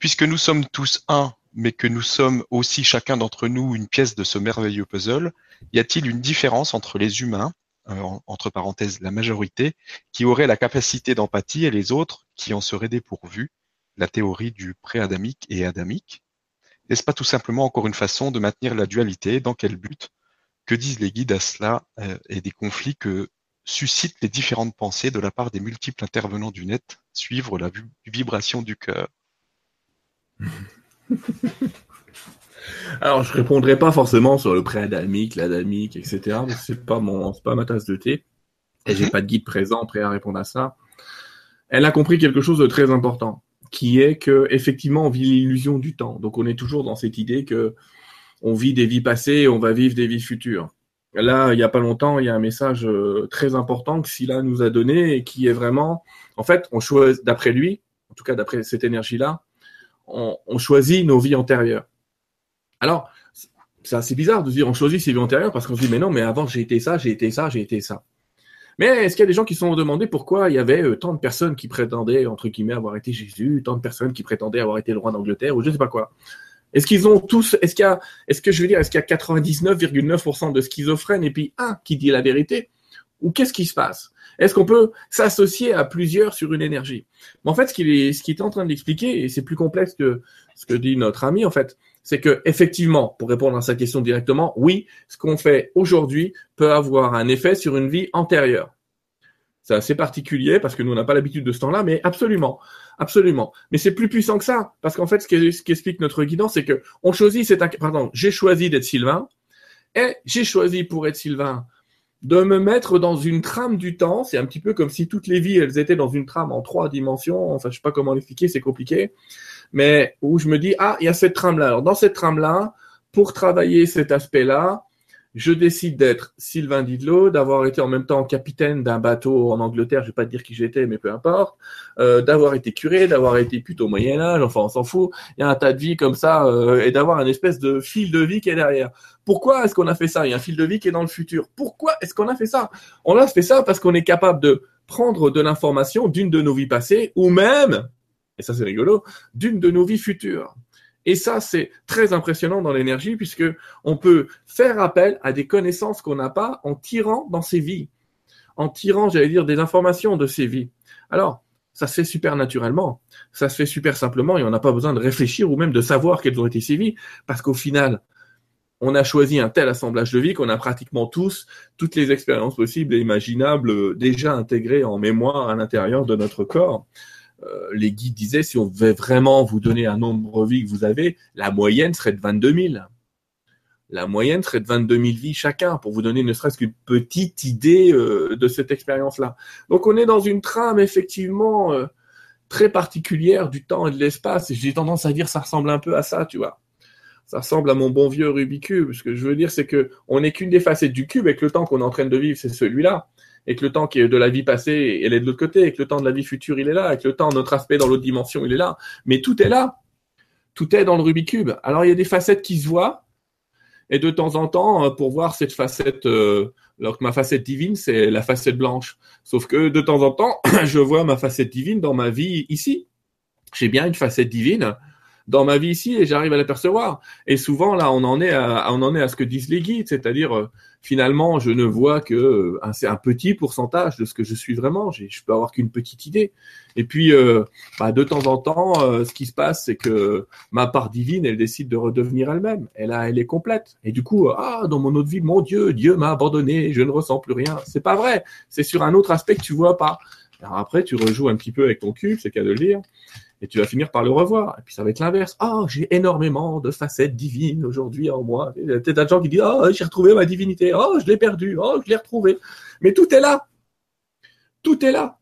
Puisque nous sommes tous un mais que nous sommes aussi chacun d'entre nous une pièce de ce merveilleux puzzle, y a-t-il une différence entre les humains, euh, entre parenthèses la majorité, qui auraient la capacité d'empathie et les autres qui en seraient dépourvus, la théorie du pré-adamique et adamique. N'est-ce pas tout simplement encore une façon de maintenir la dualité? Dans quel but? Que disent les guides à cela euh, et des conflits que suscitent les différentes pensées de la part des multiples intervenants du net? Suivre la vibration du cœur Alors, je répondrai pas forcément sur le pré-adamique, l'adamique, etc. C'est pas mon, c'est pas ma tasse de thé. Et j'ai mhm. pas de guide présent prêt à répondre à ça. Elle a compris quelque chose de très important, qui est que effectivement on vit l'illusion du temps. Donc on est toujours dans cette idée que on vit des vies passées et on va vivre des vies futures. Là, il y a pas longtemps, il y a un message euh, très important que Silla nous a donné et qui est vraiment, en fait, on choisit, d'après lui, en tout cas d'après cette énergie-là, on, choisit nos vies antérieures. Alors, c'est assez bizarre de dire on choisit ses vies antérieures parce qu'on se dit mais non, mais avant j'ai été ça, j'ai été ça, j'ai été ça. Mais est-ce qu'il y a des gens qui se sont demandé pourquoi il y avait euh, tant de personnes qui prétendaient, entre guillemets, avoir été Jésus, tant de personnes qui prétendaient avoir été le roi d'Angleterre, ou je ne sais pas quoi? Est-ce qu'ils ont tous, est-ce qu'il y a, est-ce que je veux dire, est-ce qu'il y a 99,9% de schizophrènes et puis un qui dit la vérité? Ou qu'est-ce qui se passe? Est-ce qu'on peut s'associer à plusieurs sur une énergie? En fait, ce qu'il est, est en train d'expliquer, et c'est plus complexe que ce que dit notre ami, en fait, c'est que effectivement, pour répondre à sa question directement, oui, ce qu'on fait aujourd'hui peut avoir un effet sur une vie antérieure. C'est assez particulier parce que nous on n'a pas l'habitude de ce temps-là, mais absolument, absolument. Mais c'est plus puissant que ça parce qu'en fait, ce qu'explique notre guidance, c'est que on choisit c'est pardon, j'ai choisi d'être Sylvain et j'ai choisi pour être Sylvain de me mettre dans une trame du temps. C'est un petit peu comme si toutes les vies, elles étaient dans une trame en trois dimensions. Enfin, je sais pas comment l'expliquer, c'est compliqué. Mais où je me dis, ah, il y a cette trame-là. Alors, dans cette trame-là, pour travailler cet aspect-là, je décide d'être Sylvain Didlot, d'avoir été en même temps capitaine d'un bateau en Angleterre, je vais pas te dire qui j'étais, mais peu importe, euh, d'avoir été curé, d'avoir été plutôt au Moyen Âge, enfin on s'en fout, il y a un tas de vie comme ça, euh, et d'avoir un espèce de fil de vie qui est derrière. Pourquoi est-ce qu'on a fait ça? Il y a un fil de vie qui est dans le futur. Pourquoi est-ce qu'on a fait ça? On a fait ça parce qu'on est capable de prendre de l'information d'une de nos vies passées, ou même, et ça c'est rigolo, d'une de nos vies futures. Et ça, c'est très impressionnant dans l'énergie puisque on peut faire appel à des connaissances qu'on n'a pas en tirant dans ses vies, en tirant, j'allais dire, des informations de ses vies. Alors, ça se fait super naturellement, ça se fait super simplement et on n'a pas besoin de réfléchir ou même de savoir quelles ont été ses vies parce qu'au final, on a choisi un tel assemblage de vie qu'on a pratiquement tous toutes les expériences possibles et imaginables déjà intégrées en mémoire à l'intérieur de notre corps. Euh, les guides disaient, si on devait vraiment vous donner un nombre de vies que vous avez, la moyenne serait de 22 000. La moyenne serait de 22 000 vies chacun, pour vous donner ne serait-ce qu'une petite idée euh, de cette expérience-là. Donc on est dans une trame effectivement euh, très particulière du temps et de l'espace, j'ai tendance à dire ça ressemble un peu à ça, tu vois. Ça ressemble à mon bon vieux Rubik's Cube. Ce que je veux dire, c'est que on n'est qu'une des facettes du cube, et que le temps qu'on est en train de vivre, c'est celui-là et que le temps qui est de la vie passée, elle est de l'autre côté, et que le temps de la vie future, il est là, et que le temps, notre aspect dans l'autre dimension, il est là. Mais tout est là. tout est dans le Rubik's Cube. Alors il y a des facettes qui se voient, et de temps en temps, euh, pour voir cette facette, euh, alors que ma facette divine, c'est la facette blanche. Sauf que de temps en temps, je vois ma facette divine dans ma vie ici. J'ai bien une facette divine dans ma vie ici et j'arrive à l'apercevoir. Et souvent, là, on en est à, on en est à ce que disent les guides, c'est-à-dire, euh, finalement, je ne vois que euh, un, petit pourcentage de ce que je suis vraiment. Je peux avoir qu'une petite idée. Et puis, euh, bah, de temps en temps, ce qui se passe, c'est que ma part divine, elle décide de redevenir elle-même. Elle, est complète. Et du coup, ah, dans mon autre vie, mon Dieu, Dieu m'a abandonné, je ne ressens plus rien. C'est pas vrai. C'est sur un autre aspect que tu vois pas. Alors après, tu rejoues un petit peu avec ton cube, c'est qu'à de le dire et tu vas finir par le revoir. Et puis ça va être l'inverse. Oh, j'ai énormément de facettes divines aujourd'hui en moi. Peut-être un gens qui disent, oh, j'ai retrouvé ma divinité. Oh, je l'ai perdu. Oh, je l'ai retrouvé. Mais tout est là. Tout est là.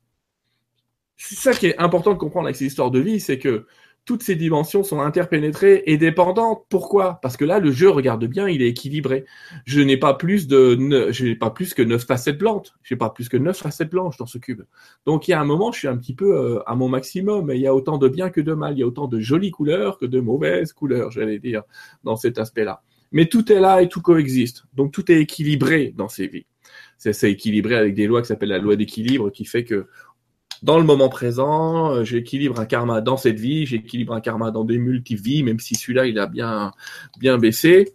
C'est ça qui est important de comprendre avec ces histoires de vie, c'est que toutes ces dimensions sont interpénétrées et dépendantes. Pourquoi? Parce que là, le jeu, regarde bien, il est équilibré. Je n'ai pas plus de, je n'ai pas plus que neuf facettes blanches. Je n'ai pas plus que neuf facettes blanches dans ce cube. Donc, il y a un moment, je suis un petit peu euh, à mon maximum. Et il y a autant de bien que de mal. Il y a autant de jolies couleurs que de mauvaises couleurs, j'allais dire, dans cet aspect-là. Mais tout est là et tout coexiste. Donc, tout est équilibré dans ces vies. C'est équilibré avec des lois qui s'appellent la loi d'équilibre, qui fait que dans le moment présent, euh, j'équilibre un karma dans cette vie, j'équilibre un karma dans des multi-vies, même si celui-là, il a bien, bien baissé.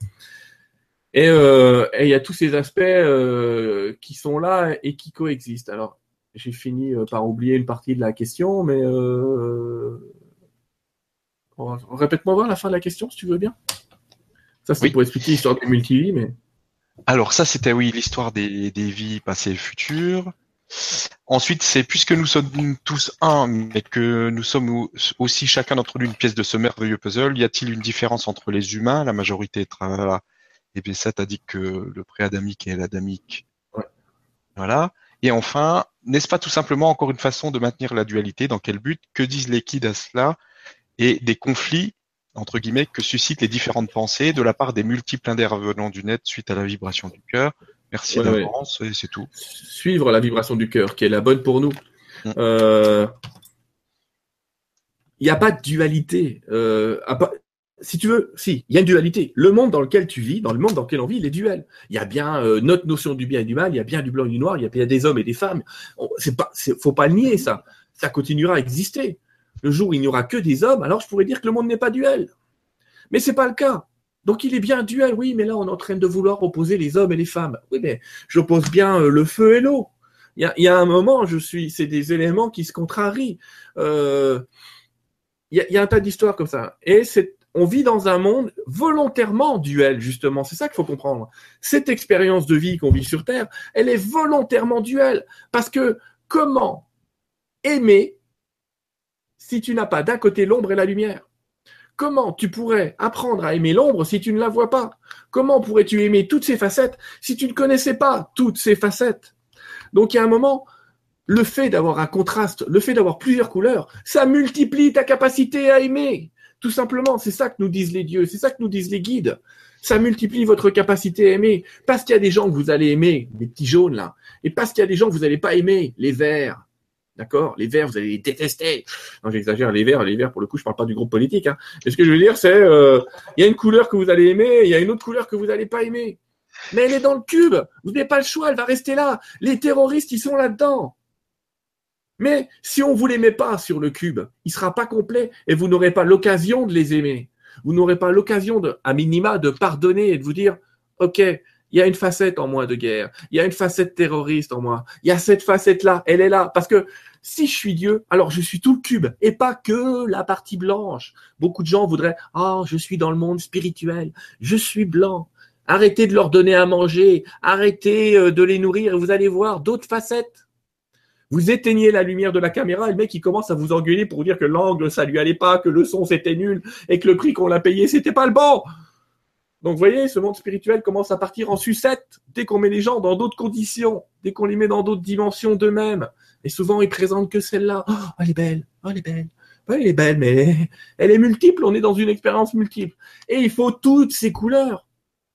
Et euh, il y a tous ces aspects euh, qui sont là et qui coexistent. Alors, j'ai fini par oublier une partie de la question, mais répète-moi voir la fin de la question, si tu veux bien. Ça, c'est pour expliquer l'histoire des multi-vies, mais... Alors ça, c'était oui l'histoire des, des vies passées et futures. Ensuite, c'est puisque nous sommes tous un, mais que nous sommes aussi chacun d'entre nous une pièce de ce merveilleux puzzle, y a-t-il une différence entre les humains, la majorité là et bien ça t'a dit que le pré-adamique et l'adamique. Voilà. Et enfin, n'est-ce pas tout simplement encore une façon de maintenir la dualité? Dans quel but? Que disent les kids à cela? Et des conflits, entre guillemets, que suscitent les différentes pensées de la part des multiples d'air venant du net suite à la vibration du cœur Merci d'avance et c'est tout. Suivre la vibration du cœur, qui est la bonne pour nous. Mm. Euh, il n'y a pas de dualité. Euh, si tu veux, si, il y a une dualité. Le monde dans lequel tu vis, dans le monde dans lequel on vit, il est duel. Il y a bien euh, notre notion du bien et du mal, il y a bien du blanc et du noir, il y a bien des hommes et des femmes. C'est pas, faut pas le nier ça. Ça continuera à exister. Le jour où il n'y aura que des hommes, alors je pourrais dire que le monde n'est pas duel. Mais c'est pas le cas. Donc il est bien duel, oui, mais là on est en train de vouloir opposer les hommes et les femmes. Oui, mais j'oppose bien euh, le feu et l'eau. Il y a, un moment, je suis, c'est des éléments qui se contrarient. Euh, il, y a, un tas d'histoires comme ça. Et on vit dans un monde volontairement duel, justement. C'est ça qu'il faut comprendre. Cette expérience de vie qu'on vit sur Terre, elle est volontairement duel. Parce que comment aimer si tu n'as pas d'un côté l'ombre et la lumière? Comment tu pourrais apprendre à aimer l'ombre si tu ne la vois pas? Comment pourrais-tu aimer toutes ces facettes si tu ne connaissais pas toutes ces facettes? Donc il y a un moment, le fait d'avoir un contraste, le fait d'avoir plusieurs couleurs, ça multiplie ta capacité à aimer. Tout simplement, c'est ça que nous disent les dieux, c'est ça que nous disent les guides. Ça multiplie votre capacité à aimer. Parce qu'il y a des gens que vous allez aimer, les petits jaunes là, et parce qu'il y a des gens que vous n'allez pas aimer, les verts, D'accord? Les verts, vous allez les détester. Non, j'exagère, les verts, les verts, pour le coup, je parle pas du groupe politique. Hein. Ce que je veux dire, c'est, euh, il y a une couleur que vous allez aimer, il y a une autre couleur que vous n'allez pas aimer. Mais elle est dans le cube. Vous n'avez pas le choix, elle va rester là. Les terroristes, ils sont là-dedans. Mais si on vous les met pas sur le cube, il sera pas complet et vous n'aurez pas l'occasion de les aimer. Vous n'aurez pas l'occasion à minima, de pardonner et de vous dire, OK, il y a une facette en moi de guerre, il y a une facette terroriste en moi, il y a cette facette-là, elle est là. Parce que si je suis Dieu, alors je suis tout le cube et pas que la partie blanche. Beaucoup de gens voudraient "Ah, je suis dans le monde spirituel, je suis blanc." Arrêtez de leur donner à manger, arrêtez euh, de les nourrir et vous allez voir d'autres facettes. Vous éteignez la lumière de la caméra et le mec il commence à vous engueuler pour dire que l'angle ça lui allait pas, que le son c'était nul et que le prix qu'on l'a payé c'était pas le bon. Donc, vous voyez, ce monde spirituel commence à partir en sucette dès qu'on met les gens dans d'autres conditions, dès qu'on les met dans d'autres dimensions d'eux-mêmes. Et souvent, ils présentent que celle-là. Oh, elle est belle. Oh, elle est belle. elle est belle, mais elle est, multiple. On est dans une expérience multiple. Et il faut toutes ces couleurs.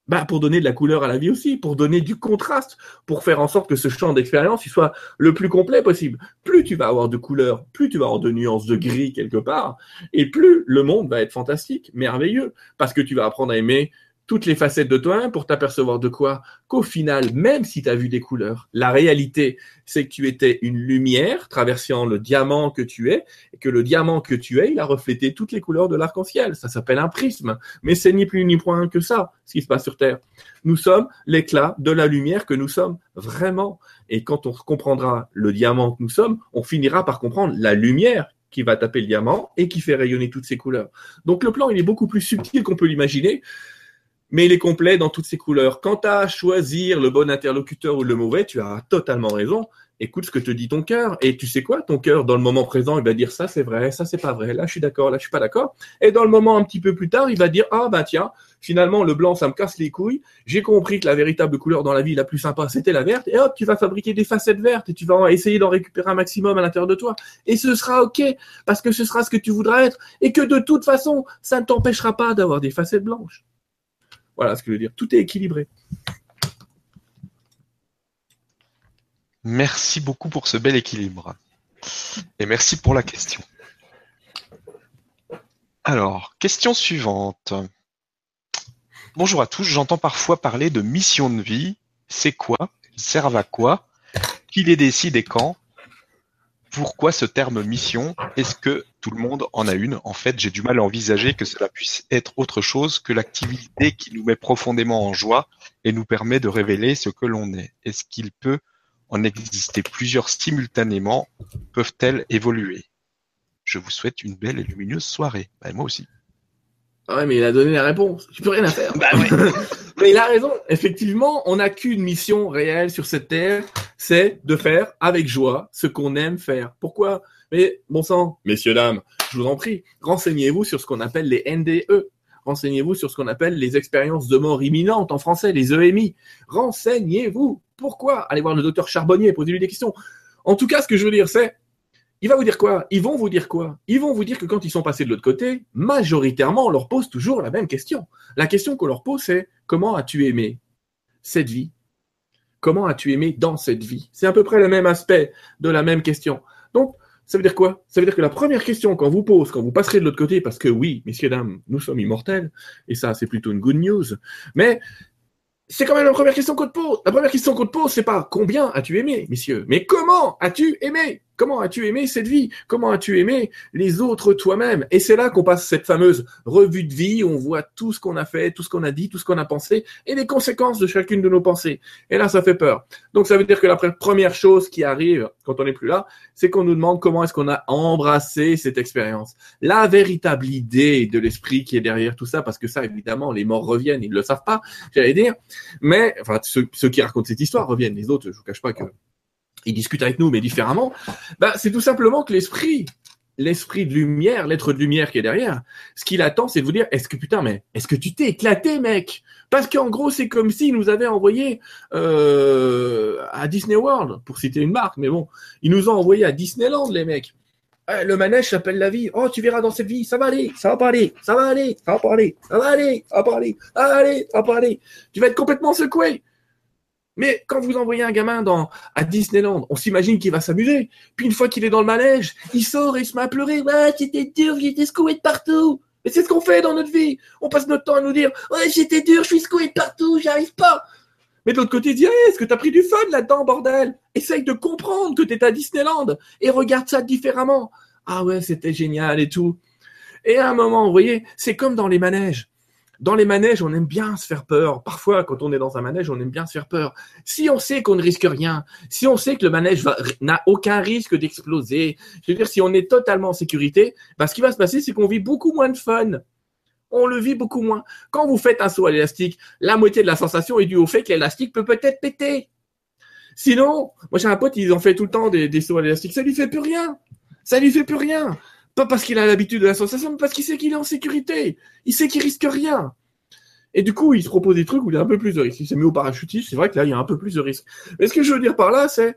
bah, pour donner de la couleur à la vie aussi, pour donner du contraste, pour faire en sorte que ce champ d'expérience soit le plus complet possible. Plus tu vas avoir de couleurs, plus tu vas avoir de nuances de gris quelque part, et plus le monde va être fantastique, merveilleux, parce que tu vas apprendre à aimer toutes les facettes de toi pour t'apercevoir de quoi Qu'au final, même si tu as vu des couleurs, la réalité, c'est que tu étais une lumière traversant le diamant que tu es, et que le diamant que tu es, il a reflété toutes les couleurs de l'arc-en-ciel. Ça s'appelle un prisme. Mais c'est ni plus ni moins que ça, ce qui se passe sur Terre. Nous sommes l'éclat de la lumière que nous sommes vraiment. Et quand on comprendra le diamant que nous sommes, on finira par comprendre la lumière qui va taper le diamant et qui fait rayonner toutes ces couleurs. Donc le plan, il est beaucoup plus subtil qu'on peut l'imaginer mais il est complet dans toutes ses couleurs. Quant à choisir le bon interlocuteur ou le mauvais, tu as totalement raison. Écoute ce que te dit ton cœur. Et tu sais quoi, ton cœur, dans le moment présent, il va dire ça c'est vrai, ça c'est pas vrai, là je suis d'accord, là je suis pas d'accord. Et dans le moment un petit peu plus tard, il va dire ah bah tiens, finalement le blanc ça me casse les couilles. J'ai compris que la véritable couleur dans la vie la plus sympa c'était la verte. Et hop, tu vas fabriquer des facettes vertes et tu vas essayer d'en récupérer un maximum à l'intérieur de toi. Et ce sera ok parce que ce sera ce que tu voudras être et que de toute façon ça ne t'empêchera pas d'avoir des facettes blanches. Voilà ce que je veux dire. Tout est équilibré. Merci beaucoup pour ce bel équilibre. Et merci pour la question. Alors, question suivante. Bonjour à tous, j'entends parfois parler de mission de vie. C'est quoi? Ils servent à quoi? Qui les décide et quand? Pourquoi ce terme mission? Est-ce que tout le monde en a une En fait, j'ai du mal à envisager que cela puisse être autre chose que l'activité qui nous met profondément en joie et nous permet de révéler ce que l'on est. Est-ce qu'il peut en exister plusieurs simultanément? Peuvent-elles évoluer? Je vous souhaite une belle et lumineuse soirée. Bah, moi aussi. Ah ouais, mais il a donné la réponse. Je peux rien à faire. Bah ouais. mais il a raison. Effectivement, on n'a qu'une mission réelle sur cette terre, c'est de faire avec joie ce qu'on aime faire. Pourquoi Mais bon sang, messieurs dames, je vous en prie, renseignez-vous sur ce qu'on appelle les NDE. Renseignez-vous sur ce qu'on appelle les expériences de mort imminente en français, les EMI. Renseignez-vous. Pourquoi? Allez voir le docteur Charbonnier, posez-lui des questions. En tout cas, ce que je veux dire, c'est il va vous dire quoi? Ils vont vous dire quoi? Ils vont vous dire que quand ils sont passés de l'autre côté, majoritairement, on leur pose toujours la même question. La question qu'on leur pose, c'est comment as-tu aimé cette vie? Comment as-tu aimé dans cette vie? C'est à peu près le même aspect de la même question. Donc, ça veut dire quoi? Ça veut dire que la première question qu'on vous pose, quand vous passerez de l'autre côté, parce que oui, messieurs, dames, nous sommes immortels, et ça, c'est plutôt une good news, mais c'est quand même la première question qu'on te pose. La première question qu'on te pose, c'est pas combien as-tu aimé, messieurs, mais comment as-tu aimé? Comment as-tu aimé cette vie? Comment as-tu aimé les autres toi-même? Et c'est là qu'on passe cette fameuse revue de vie, où on voit tout ce qu'on a fait, tout ce qu'on a dit, tout ce qu'on a pensé, et les conséquences de chacune de nos pensées. Et là, ça fait peur. Donc ça veut dire que la première chose qui arrive quand on n'est plus là, c'est qu'on nous demande comment est-ce qu'on a embrassé cette expérience. La véritable idée de l'esprit qui est derrière tout ça, parce que ça, évidemment, les morts reviennent, ils ne le savent pas, j'allais dire. Mais, enfin, ceux, qui racontent cette histoire reviennent. Les autres, je vous cache pas que il discute avec nous, mais différemment, bah, c'est tout simplement que l'esprit, l'esprit de lumière, l'être de lumière qui est derrière, ce qu'il attend, c'est de vous dire, est-ce que putain, mais est-ce que tu t'es éclaté, mec? Parce qu'en gros, c'est comme s'il nous avait envoyé euh, à Disney World, pour citer une marque, mais bon, ils nous ont envoyé à Disneyland, les mecs. Eh, le manège s'appelle la vie. Oh, tu verras dans cette vie, ça va aller, ça va pas aller, ça va aller, ça va pas aller, ça va aller, ça va pas aller, ça va aller, ça va pas aller. Tu vas être complètement secoué. Mais quand vous envoyez un gamin dans, à Disneyland, on s'imagine qu'il va s'amuser. Puis une fois qu'il est dans le manège, il sort et il se met à pleurer. Ouais, c'était dur, j'étais secoué de partout. Mais c'est ce qu'on fait dans notre vie. On passe notre temps à nous dire, ouais, j'étais dur, je suis secoué de partout, j'y arrive pas. Mais de l'autre côté, il dit, hey, est-ce que t'as pris du fun là-dedans, bordel? Essaye de comprendre que t'es à Disneyland et regarde ça différemment. Ah ouais, c'était génial et tout. Et à un moment, vous voyez, c'est comme dans les manèges. Dans les manèges, on aime bien se faire peur. Parfois, quand on est dans un manège, on aime bien se faire peur. Si on sait qu'on ne risque rien, si on sait que le manège n'a aucun risque d'exploser, je veux dire, si on est totalement en sécurité, bah, ce qui va se passer, c'est qu'on vit beaucoup moins de fun. On le vit beaucoup moins. Quand vous faites un saut à l'élastique, la moitié de la sensation est due au fait que l'élastique peut peut-être péter. Sinon, moi j'ai un pote, ils ont fait tout le temps des, des sauts à l'élastique, ça lui fait plus rien. Ça lui fait plus rien. Pas parce qu'il a l'habitude de la sensation, mais parce qu'il sait qu'il est en sécurité. Il sait qu'il risque rien. Et du coup, il se propose des trucs où il y a un peu plus de risque. Il s'est mis au parachutisme, c'est vrai que là, il y a un peu plus de risque. Mais ce que je veux dire par là, c'est,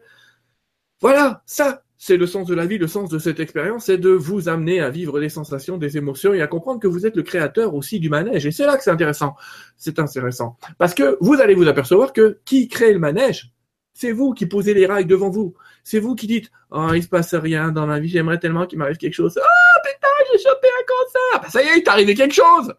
voilà, ça, c'est le sens de la vie, le sens de cette expérience, c'est de vous amener à vivre des sensations, des émotions et à comprendre que vous êtes le créateur aussi du manège. Et c'est là que c'est intéressant. C'est intéressant. Parce que vous allez vous apercevoir que qui crée le manège, c'est vous qui posez les rails devant vous. C'est vous qui dites, oh, il se passe rien dans ma vie, j'aimerais tellement qu'il m'arrive quelque chose. Oh, putain, j'ai chopé un cancer. Bah, ça y est, il t'est arrivé quelque chose.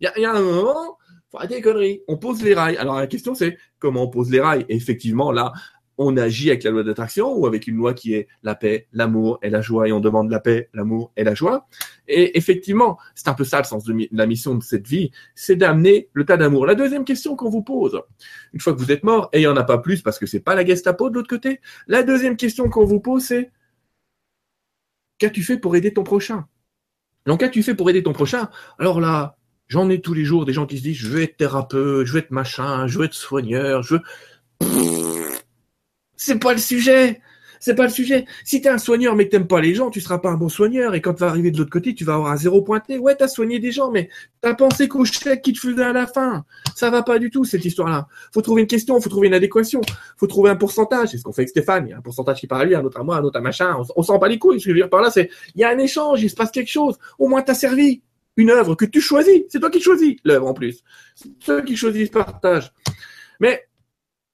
Il y a, un moment, faut arrêter les conneries. On pose les rails. Alors, la question, c'est comment on pose les rails? Effectivement, là, on agit avec la loi d'attraction ou avec une loi qui est la paix, l'amour et la joie et on demande la paix, l'amour et la joie. Et effectivement, c'est un peu ça le sens de la mission de cette vie, c'est d'amener le tas d'amour. La deuxième question qu'on vous pose, une fois que vous êtes mort, et il n'y en a pas plus parce que c'est pas la Gestapo de l'autre côté, la deuxième question qu'on vous pose c'est qu'as-tu fait pour aider ton prochain? Donc qu'as-tu fait pour aider ton prochain? Alors là, j'en ai tous les jours des gens qui se disent je veux être thérapeute, je veux être machin, je veux être soigneur, je veux c'est pas le sujet. C'est pas le sujet. Si t'es un soigneur mais que t'aimes pas les gens, tu seras pas un bon soigneur. Et quand tu vas arriver de l'autre côté, tu vas avoir un zéro pointé. Ouais, t'as soigné des gens, mais t'as pensé qu'au chèque qui te faisait à la fin. Ça va pas du tout, cette histoire-là. Faut trouver une question, faut trouver une adéquation, faut trouver un pourcentage. C'est ce qu'on fait avec Stéphane. Il y a un pourcentage qui part à lui, un autre à moi, un autre à machin. On, s'en bat les couilles. Ce que je veux dire par là, c'est, il y a un échange, il se passe quelque chose. Au moins t'as servi une œuvre que tu choisis. C'est toi qui choisis l'œuvre en plus. C'est toi qui choisis ce partage. Mais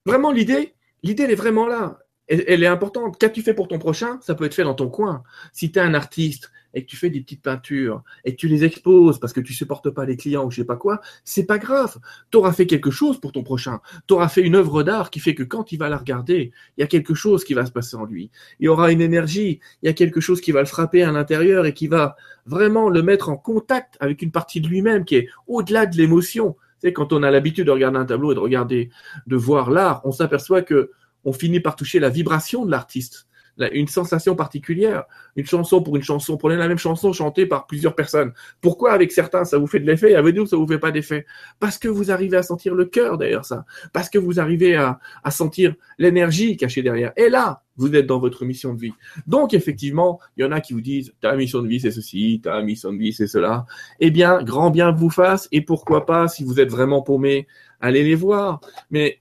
vraiment, l'idée, l'idée, elle est vraiment là elle, est importante. Qu'as-tu fait pour ton prochain? Ça peut être fait dans ton coin. Si tu es un artiste et que tu fais des petites peintures et que tu les exposes parce que tu supportes pas les clients ou je sais pas quoi, c'est pas grave. Tu auras fait quelque chose pour ton prochain. Tu auras fait une œuvre d'art qui fait que quand il va la regarder, il y a quelque chose qui va se passer en lui. Il aura une énergie, il y a quelque chose qui va le frapper à l'intérieur et qui va vraiment le mettre en contact avec une partie de lui-même qui est au-delà de l'émotion. Quand on a l'habitude de regarder un tableau et de regarder, de voir l'art, on s'aperçoit que on finit par toucher la vibration de l'artiste, une sensation particulière. Une chanson pour une chanson, prenez la même chanson chantée par plusieurs personnes. Pourquoi avec certains ça vous fait de l'effet et avec d'autres ça vous fait pas d'effet? Parce que vous arrivez à sentir le cœur derrière ça, parce que vous arrivez à, sentir l'énergie cachée derrière. Et là, vous êtes dans votre mission de vie. Donc effectivement, il y en a qui vous disent ta mission de vie c'est ceci, ta mission de vie c'est cela. Eh bien, grand bien vous fasse et pourquoi pas si vous êtes vraiment paumé, allez les voir. Mais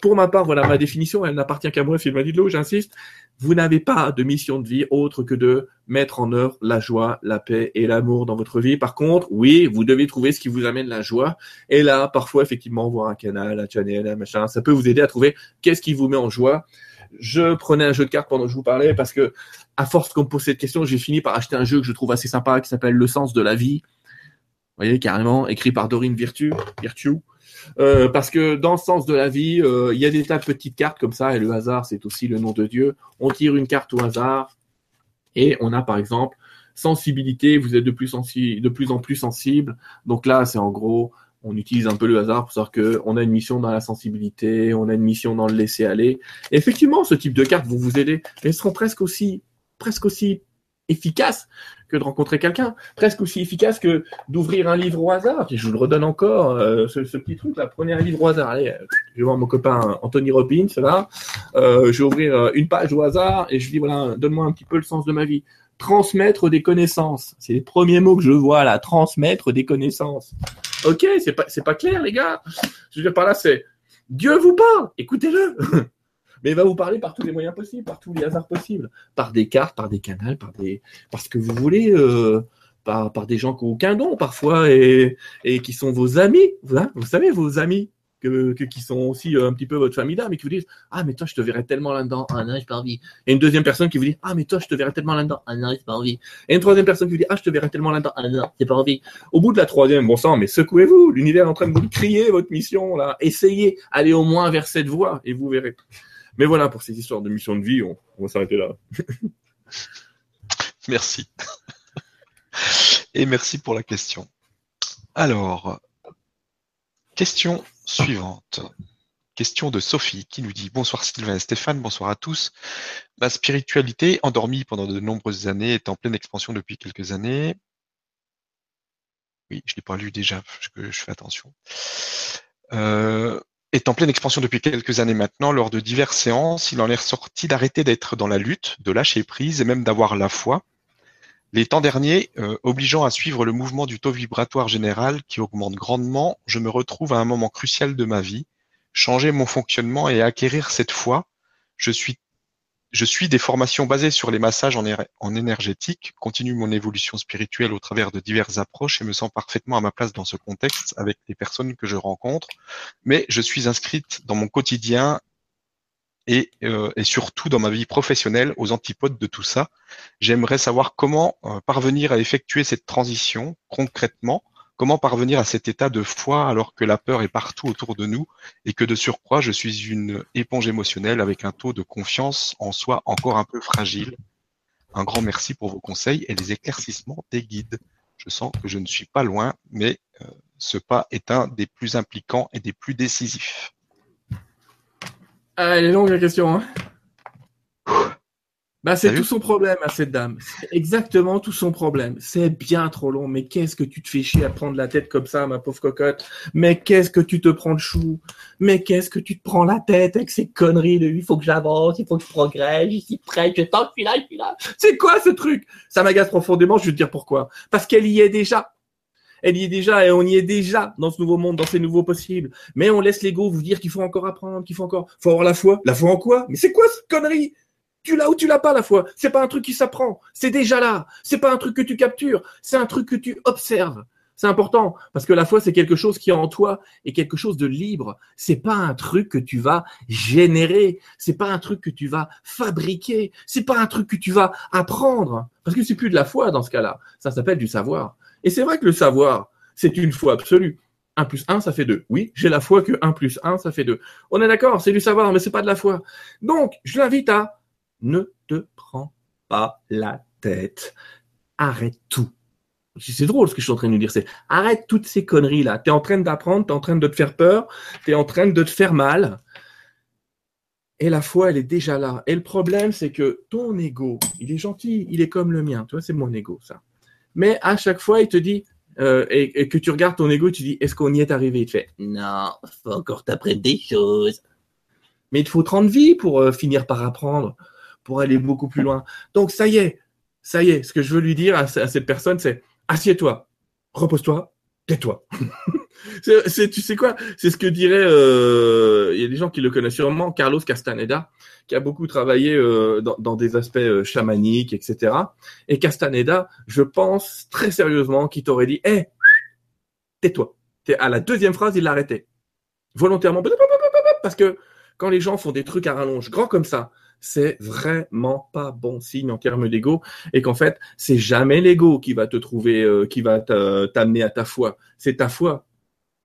pour ma part, voilà ma définition, elle n'appartient qu'à moi, Phil l'eau, j'insiste. Vous n'avez pas de mission de vie autre que de mettre en œuvre la joie, la paix et l'amour dans votre vie. Par contre, oui, vous devez trouver ce qui vous amène la joie. Et là, parfois, effectivement, voir un canal, un channel, un machin, ça peut vous aider à trouver qu'est-ce qui vous met en joie. Je prenais un jeu de cartes pendant que je vous parlais parce que, à force qu'on me pose cette question, j'ai fini par acheter un jeu que je trouve assez sympa qui s'appelle Le sens de la vie. Vous voyez, carrément, écrit par Dorine Virtue. Euh, parce que dans le sens de la vie, euh, il y a des tas de petites cartes comme ça, et le hasard, c'est aussi le nom de Dieu. On tire une carte au hasard, et on a par exemple sensibilité, vous êtes de plus en plus sensible. Donc là, c'est en gros, on utilise un peu le hasard pour savoir qu'on a une mission dans la sensibilité, on a une mission dans le laisser aller. effectivement, ce type de cartes vont vous aider. Elles seront presque aussi, presque aussi efficace que de rencontrer quelqu'un, presque aussi efficace que d'ouvrir un livre au hasard. je vous le redonne encore, euh, ce, petit truc là, prenez un livre au hasard. Allez, euh, je vais voir mon copain Anthony Robbins, là. Euh, je vais ouvrir une page au hasard et je dis voilà, donne-moi un petit peu le sens de ma vie. Transmettre des connaissances. C'est les premiers mots que je vois là. Transmettre des connaissances. Ok, c'est pas, pas clair, les gars. Je veux dire par là, c'est Dieu vous parle. Écoutez-le. mais il va vous parler par tous les moyens possibles, par tous les hasards possibles, par des cartes, par des canaux, par des, parce que vous voulez, euh, par, des gens qui n'ont aucun don parfois et, et qui sont vos amis, vous, hein, vous savez, vos amis. Que, qui sont aussi euh, un petit peu votre famille d'âme et qui vous disent Ah, mais toi, je te verrais tellement là-dedans. Ah non, j'ai pas. Et une deuxième personne qui vous dit Ah, mais toi, je te verrais tellement là-dedans. Ah non, j'ai pas. Et une troisième personne qui vous dit Ah, je te verrais tellement là-dedans. Ah non, j'ai pas. Au bout de la troisième, bon sang, mais secouez-vous. L'univers est en train de vous crier votre mission, là. Essayez. Allez au moins vers cette voie et vous verrez. Mais voilà, pour ces histoires de mission de vie, on, va s'arrêter là. merci. Et merci pour la question. Alors, question suivante. Question de Sophie qui nous dit Bonsoir Sylvain et Stéphane, bonsoir à tous. Ma spiritualité, endormie pendant de nombreuses années, est en pleine expansion depuis quelques années. Oui, je ne l'ai pas lu déjà, je, je fais attention. Euh, est en pleine expansion depuis quelques années maintenant. Lors de diverses séances, il en est ressorti d'arrêter d'être dans la lutte, de lâcher prise et même d'avoir la foi. Les temps derniers, euh, obligeant à suivre le mouvement du taux vibratoire général qui augmente grandement, je me retrouve à un moment crucial de ma vie, changer mon fonctionnement et acquérir cette foi. Je suis Je suis des formations basées sur les massages en, énergétique, continue mon évolution spirituelle au travers de diverses approches et me sens parfaitement à ma place dans ce contexte avec les personnes que je rencontre. Mais je suis inscrite dans mon quotidien et, euh, et surtout dans ma vie professionnelle aux antipodes de tout ça. J'aimerais savoir comment euh, parvenir à effectuer cette transition concrètement Comment parvenir à cet état de foi alors que la peur est partout autour de nous et que de surcroît je suis une éponge émotionnelle avec un taux de confiance en soi encore un peu fragile Un grand merci pour vos conseils et les éclaircissements des guides. Je sens que je ne suis pas loin, mais euh, ce pas est un des plus impliquants et des plus décisifs. Ah, elle est longue la question. Hein bah, c'est tout son problème à cette dame. C'est exactement tout son problème. C'est bien trop long. Mais qu'est-ce que tu te fais chier à prendre la tête comme ça, ma pauvre cocotte? Mais qu'est-ce que tu te prends le chou? Mais qu'est-ce que tu te prends la tête avec ces conneries de il faut que j'avance, il faut que je progresse, je suis prête, je je suis là, je suis là. C'est quoi ce truc? Ça m'agace profondément. Je vais te dire pourquoi. Parce qu'elle y est déjà. Elle y est déjà et on y est déjà dans ce nouveau monde, dans ces nouveaux possibles. Mais on laisse l'ego vous dire qu'il faut encore apprendre, qu'il faut encore, faut avoir la foi. La foi en quoi? Mais c'est quoi cette connerie? Tu l'as ou tu l'as pas la foi? C'est pas un truc qui s'apprend. C'est déjà là. C'est pas un truc que tu captures. C'est un truc que tu observes. C'est important parce que la foi c'est quelque chose qui est en toi et quelque chose de libre. C'est pas un truc que tu vas générer. C'est pas un truc que tu vas fabriquer. C'est pas un truc que tu vas apprendre parce que c'est plus de la foi dans ce cas-là. Ça s'appelle du savoir. Et c'est vrai que le savoir c'est une foi absolue. 1 plus 1, ça fait 2. Oui, j'ai la foi que 1 plus 1, ça fait 2. On est d'accord, c'est du savoir, mais c'est pas de la foi. Donc, je l'invite à ne te prends pas la tête. Arrête tout. C'est drôle ce que je suis en train de nous dire, c'est arrête toutes ces conneries là. Tu es en train d'apprendre, tu es en train de te faire peur, tu es en train de te faire mal. Et la foi, elle est déjà là. Et le problème, c'est que ton ego, il est gentil, il est comme le mien. Tu vois, c'est mon ego, ça. Mais à chaque fois, il te dit, euh, et, que tu regardes ton ego, tu dis, est-ce qu'on y est arrivé? Il te fait, non, faut encore t'apprendre des choses. Mais il te faut 30 vies pour euh, finir par apprendre pour aller beaucoup plus loin. Donc ça y est, ça y est, ce que je veux lui dire à, cette personne, c'est assieds-toi, repose-toi, tais-toi. c'est, tu sais quoi? C'est ce que dirait, euh, il y a des gens qui le connaissent sûrement, Carlos Castaneda, qui a beaucoup travaillé euh, dans, des aspects euh, chamaniques, etc. Et Castaneda, je pense très sérieusement qu'il t'aurait dit, hé, tais-toi. À la deuxième phrase, il l'arrêtait. Volontairement. Parce que quand les gens font des trucs à rallonge grand comme ça, c'est vraiment pas bon signe en termes d'ego et qu'en fait, c'est jamais l'ego qui va te trouver, euh, qui va t'amener à ta foi. C'est ta foi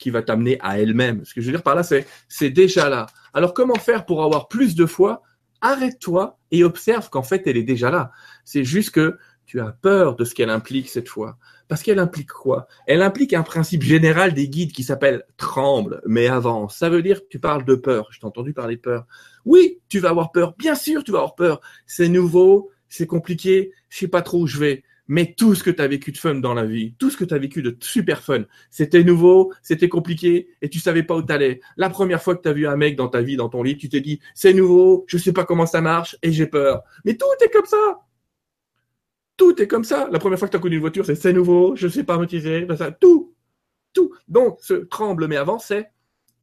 qui va t'amener à elle-même. Ce que je veux dire par là, c'est, c'est déjà là. Alors, comment faire pour avoir plus de foi? Arrête-toi et observe qu'en fait, elle est déjà là. C'est juste que tu as peur de ce qu'elle implique cette fois. Parce qu'elle implique quoi? Elle implique un principe général des guides qui s'appelle tremble, mais avance. Ça veut dire que tu parles de peur. Je t'ai entendu parler de peur. Oui, tu vas avoir peur. Bien sûr, tu vas avoir peur. C'est nouveau, c'est compliqué, je sais pas trop où je vais. Mais tout ce que tu as vécu de fun dans la vie, tout ce que tu as vécu de super fun, c'était nouveau, c'était compliqué et tu savais pas où t'allais. La première fois que tu as vu un mec dans ta vie, dans ton lit, tu t'es dit, c'est nouveau, je sais pas comment ça marche et j'ai peur. Mais tout est comme ça. Tout est comme ça. La première fois que tu as connu une voiture, c'est c'est nouveau, je sais pas motiver, ça, tout, tout. Donc, ce tremble mais avance, c'est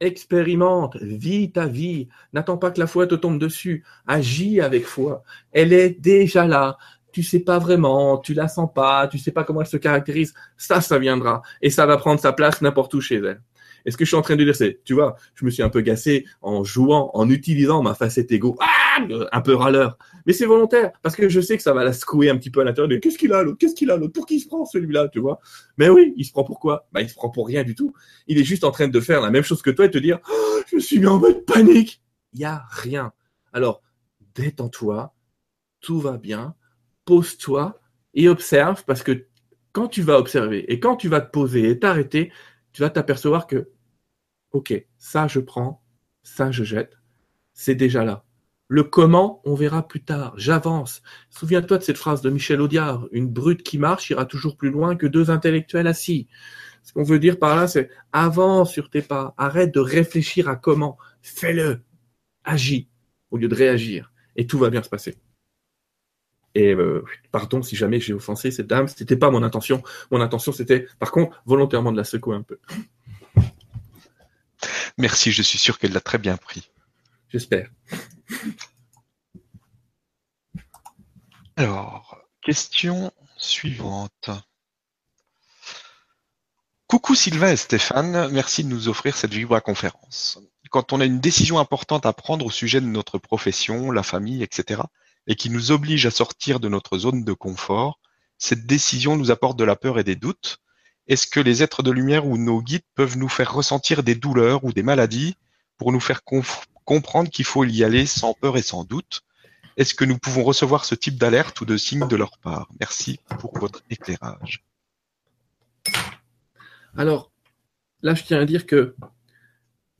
expérimente, vis ta vie. N'attends pas que la foi te tombe dessus. Agis avec foi. Elle est déjà là. Tu sais pas vraiment, tu la sens pas, tu sais pas comment elle se caractérise. Ça, ça viendra. Et ça va prendre sa place n'importe où chez elle. Et ce que je suis en train de dire, c'est, tu vois, je me suis un peu gassé en jouant, en utilisant ma facette égo, ah, un peu râleur. Mais c'est volontaire, parce que je sais que ça va la secouer un petit peu à l'intérieur qu'est-ce qu'il a l'autre, qu'est-ce qu'il a l'autre, pour qui il se prend celui-là, tu vois? Mais oui, il se prend pourquoi Bah, il se prend pour rien du tout. Il est juste en train de faire la même chose que toi et te dire, oh, je suis mis en mode panique. Il y a rien. Alors, détends-toi, tout va bien, pose-toi et observe, parce que quand tu vas observer et quand tu vas te poser et t'arrêter, tu vas t'apercevoir que, ok, ça je prends, ça je jette, c'est déjà là. Le comment, on verra plus tard. J'avance. Souviens-toi de cette phrase de Michel Audiard. Une brute qui marche ira toujours plus loin que deux intellectuels assis. Ce qu'on veut dire par là, c'est avance sur tes pas. Arrête de réfléchir à comment. Fais-le. Agis au lieu de réagir. Et tout va bien se passer. Et euh, pardon si jamais j'ai offensé cette dame, c'était pas mon intention. Mon intention, c'était, par contre, volontairement de la secouer un peu. Merci, je suis sûr qu'elle l'a très bien pris. J'espère. Alors, question suivante. Coucou Sylvain et Stéphane, merci de nous offrir cette vibra-conférence. Quand on a une décision importante à prendre au sujet de notre profession, la famille, etc., et qui nous oblige à sortir de notre zone de confort, cette décision nous apporte de la peur et des doutes. Est-ce que les êtres de lumière ou nos guides peuvent nous faire ressentir des douleurs ou des maladies pour nous faire comprendre qu'il faut y aller sans peur et sans doute? Est-ce que nous pouvons recevoir ce type d'alerte ou de signe de leur part? Merci pour votre éclairage. Alors, là, je tiens à dire que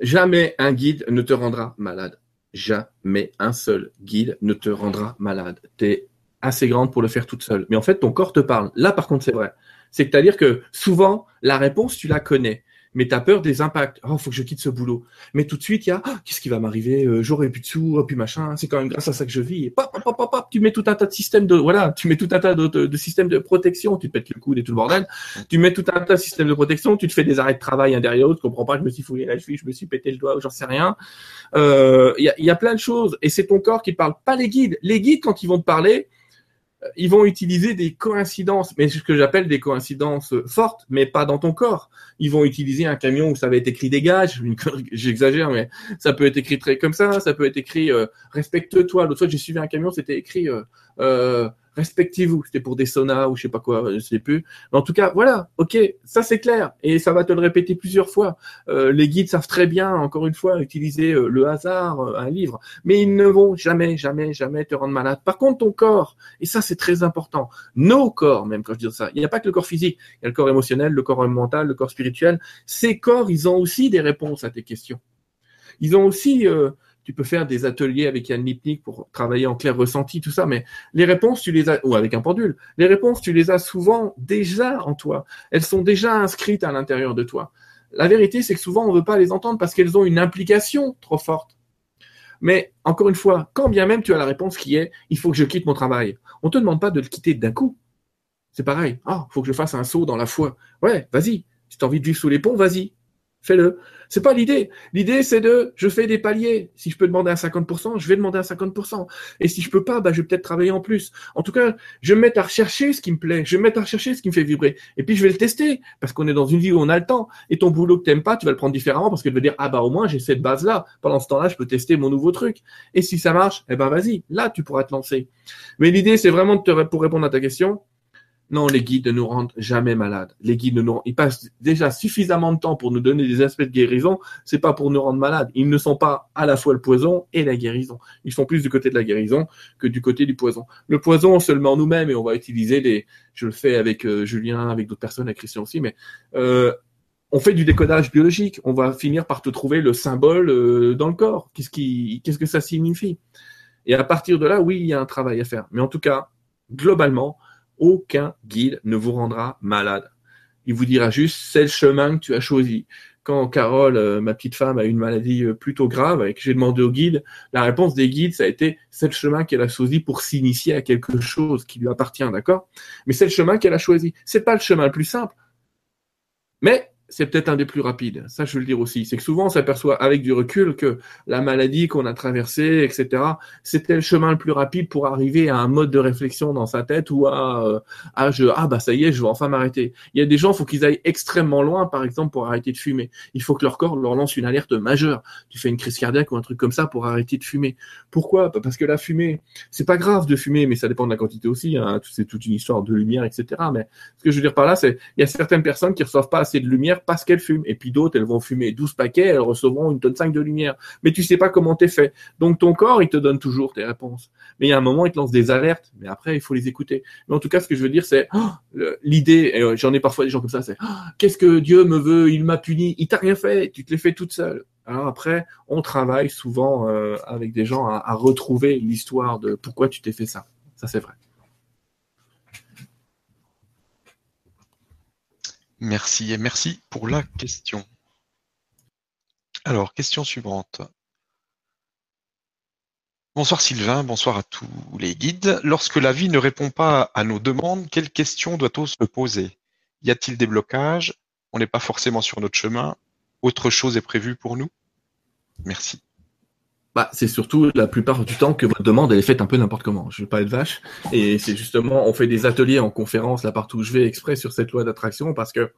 jamais un guide ne te rendra malade. Jamais un seul guide ne te rendra malade. Tu es assez grande pour le faire toute seule. Mais en fait, ton corps te parle. Là, par contre, c'est vrai. C'est-à-dire que souvent, la réponse, tu la connais mais tu as peur des impacts. Oh, faut que je quitte ce boulot. Mais tout de suite, il y a oh, qu'est-ce qui va m'arriver? Euh, J'aurai plus de sous, oh, puis machin. C'est quand même grâce à ça que je vis. Et pop, pop, pop, pop, tu mets tout un tas de systèmes de voilà, tu mets tout un tas de, de, systèmes de protection. Tu te pètes le coude et tout le bordel. Tu mets tout un tas de systèmes de protection. Tu te fais des arrêts de travail un derrière l'autre. Tu comprends pas Je me suis fouillé la cheville, je me suis pété le doigt, j'en sais rien. Euh, il y, a, y a plein de choses. Et c'est ton corps qui parle, pas les guides. Les guides, quand ils vont te parler, ils vont utiliser des coïncidences, mais ce que j'appelle des coïncidences fortes, mais pas dans ton corps. Ils vont utiliser un camion où ça va être écrit dégage, j'exagère, mais ça peut être écrit très comme ça, ça peut être écrit euh, respecte-toi. L'autre fois j'ai suivi un camion, c'était écrit euh, euh respectez-vous. C'était pour des saunas ou je sais pas quoi, je sais plus. Mais en tout cas, voilà, ok, ça c'est clair et ça va te le répéter plusieurs fois. Euh, les guides savent très bien, encore une fois, utiliser euh, le hasard, euh, un livre, mais ils ne vont jamais, jamais, jamais te rendre malade. Par contre, ton corps, et ça c'est très important, nos corps, même quand je dis ça, il n'y a pas que le corps physique, il y a le corps émotionnel, le corps mental, le corps spirituel. Ces corps, ils ont aussi des réponses à tes questions. Ils ont aussi tu peux faire des ateliers avec Yann Lipnik pour travailler en clair ressenti, tout ça, mais les réponses, tu les as, ou avec un pendule, les réponses, tu les as souvent déjà en toi. Elles sont déjà inscrites à l'intérieur de toi. La vérité, c'est que souvent, on ne veut pas les entendre parce qu'elles ont une implication trop forte. Mais encore une fois, quand bien même tu as la réponse qui est il faut que je quitte mon travail, on te demande pas de le quitter d'un coup. C'est pareil. Ah, il faut que je fasse un saut dans la foi. Ouais, vas-y. Si tu as envie de vivre sous les ponts, vas-y. Fais-le. C'est pas l'idée. L'idée, c'est de, je fais des paliers. Si je peux demander à 50%, je vais demander à 50%. Et si je peux pas, bah, je vais peut-être travailler en plus. En tout cas, je vais me mettre à rechercher ce qui me plaît. Je vais me mettre à rechercher ce qui me fait vibrer. Et puis, je vais le tester. Parce qu'on est dans une vie où on a le temps. Et ton boulot que t'aimes pas, tu vas le prendre différemment parce que tu vas dire, ah, bah, au moins, j'ai cette base-là. Pendant ce temps-là, je peux tester mon nouveau truc. Et si ça marche, eh ben, vas-y. Là, tu pourras te lancer. Mais l'idée, c'est vraiment de te, pour répondre à ta question, non, les guides ne nous rendent jamais malades. Les guides ne nous, ils passent déjà suffisamment de temps pour nous donner des aspects de guérison. C'est pas pour nous rendre malades. Ils ne sont pas à la fois le poison et la guérison. Ils sont plus du côté de la guérison que du côté du poison. Le poison, on se le met en nous-mêmes et on va utiliser les, je le fais avec euh, Julien, avec d'autres personnes, avec Christian aussi, mais, euh, on fait du décodage biologique. On va finir par te trouver le symbole euh, dans le corps. Qu'est-ce qui, qu'est-ce que ça signifie? Et à partir de là, oui, il y a un travail à faire. Mais en tout cas, globalement, aucun guide ne vous rendra malade. Il vous dira juste, c'est le chemin que tu as choisi. Quand Carole, euh, ma petite femme, a une maladie euh, plutôt grave et que j'ai demandé au guide, la réponse des guides, ça a été, c'est le chemin qu'elle a choisi pour s'initier à quelque chose qui lui appartient, d'accord? Mais c'est le chemin qu'elle a choisi. C'est pas le chemin le plus simple. Mais c'est peut-être un des plus rapides. Ça, je veux le dire aussi. C'est que souvent, on s'aperçoit avec du recul que la maladie qu'on a traversée, etc., c'était le chemin le plus rapide pour arriver à un mode de réflexion dans sa tête ou à, euh, à je, ah bah ça y est, je vais enfin m'arrêter. Il y a des gens, il faut qu'ils aillent extrêmement loin, par exemple, pour arrêter de fumer. Il faut que leur corps leur lance une alerte majeure. Tu fais une crise cardiaque ou un truc comme ça pour arrêter de fumer. Pourquoi? Parce que la fumée, c'est pas grave de fumer, mais ça dépend de la quantité aussi. Hein. C'est toute une histoire de lumière, etc. Mais ce que je veux dire par là, c'est il y a certaines personnes qui reçoivent pas assez de lumière parce qu'elles fument. Et puis d'autres, elles vont fumer 12 paquets, elles recevront une tonne 5 de lumière. Mais tu sais pas comment t'es fait. Donc ton corps, il te donne toujours tes réponses. Mais il y a un moment, il te lance des alertes. Mais après, il faut les écouter. Mais en tout cas, ce que je veux dire, c'est oh, l'idée, euh, j'en ai parfois des gens comme ça, c'est oh, qu'est-ce que Dieu me veut? Il m'a puni. Il t'a rien fait. Tu te l'es fait toute seule. Alors après, on travaille souvent euh, avec des gens à retrouver l'histoire de pourquoi tu t'es fait ça. Ça, c'est vrai. Merci et merci pour la question. Alors, question suivante. Bonsoir Sylvain, bonsoir à tous les guides. Lorsque la vie ne répond pas à nos demandes, quelles questions doit-on se poser? Y a-t-il des blocages? On n'est pas forcément sur notre chemin Autre chose est prévue pour nous? Merci. Bah, c'est surtout la plupart du temps que votre demande est faite un peu n'importe comment. Je veux pas être vache. Et c'est justement, on fait des ateliers en conférence là partout où je vais exprès sur cette loi d'attraction parce que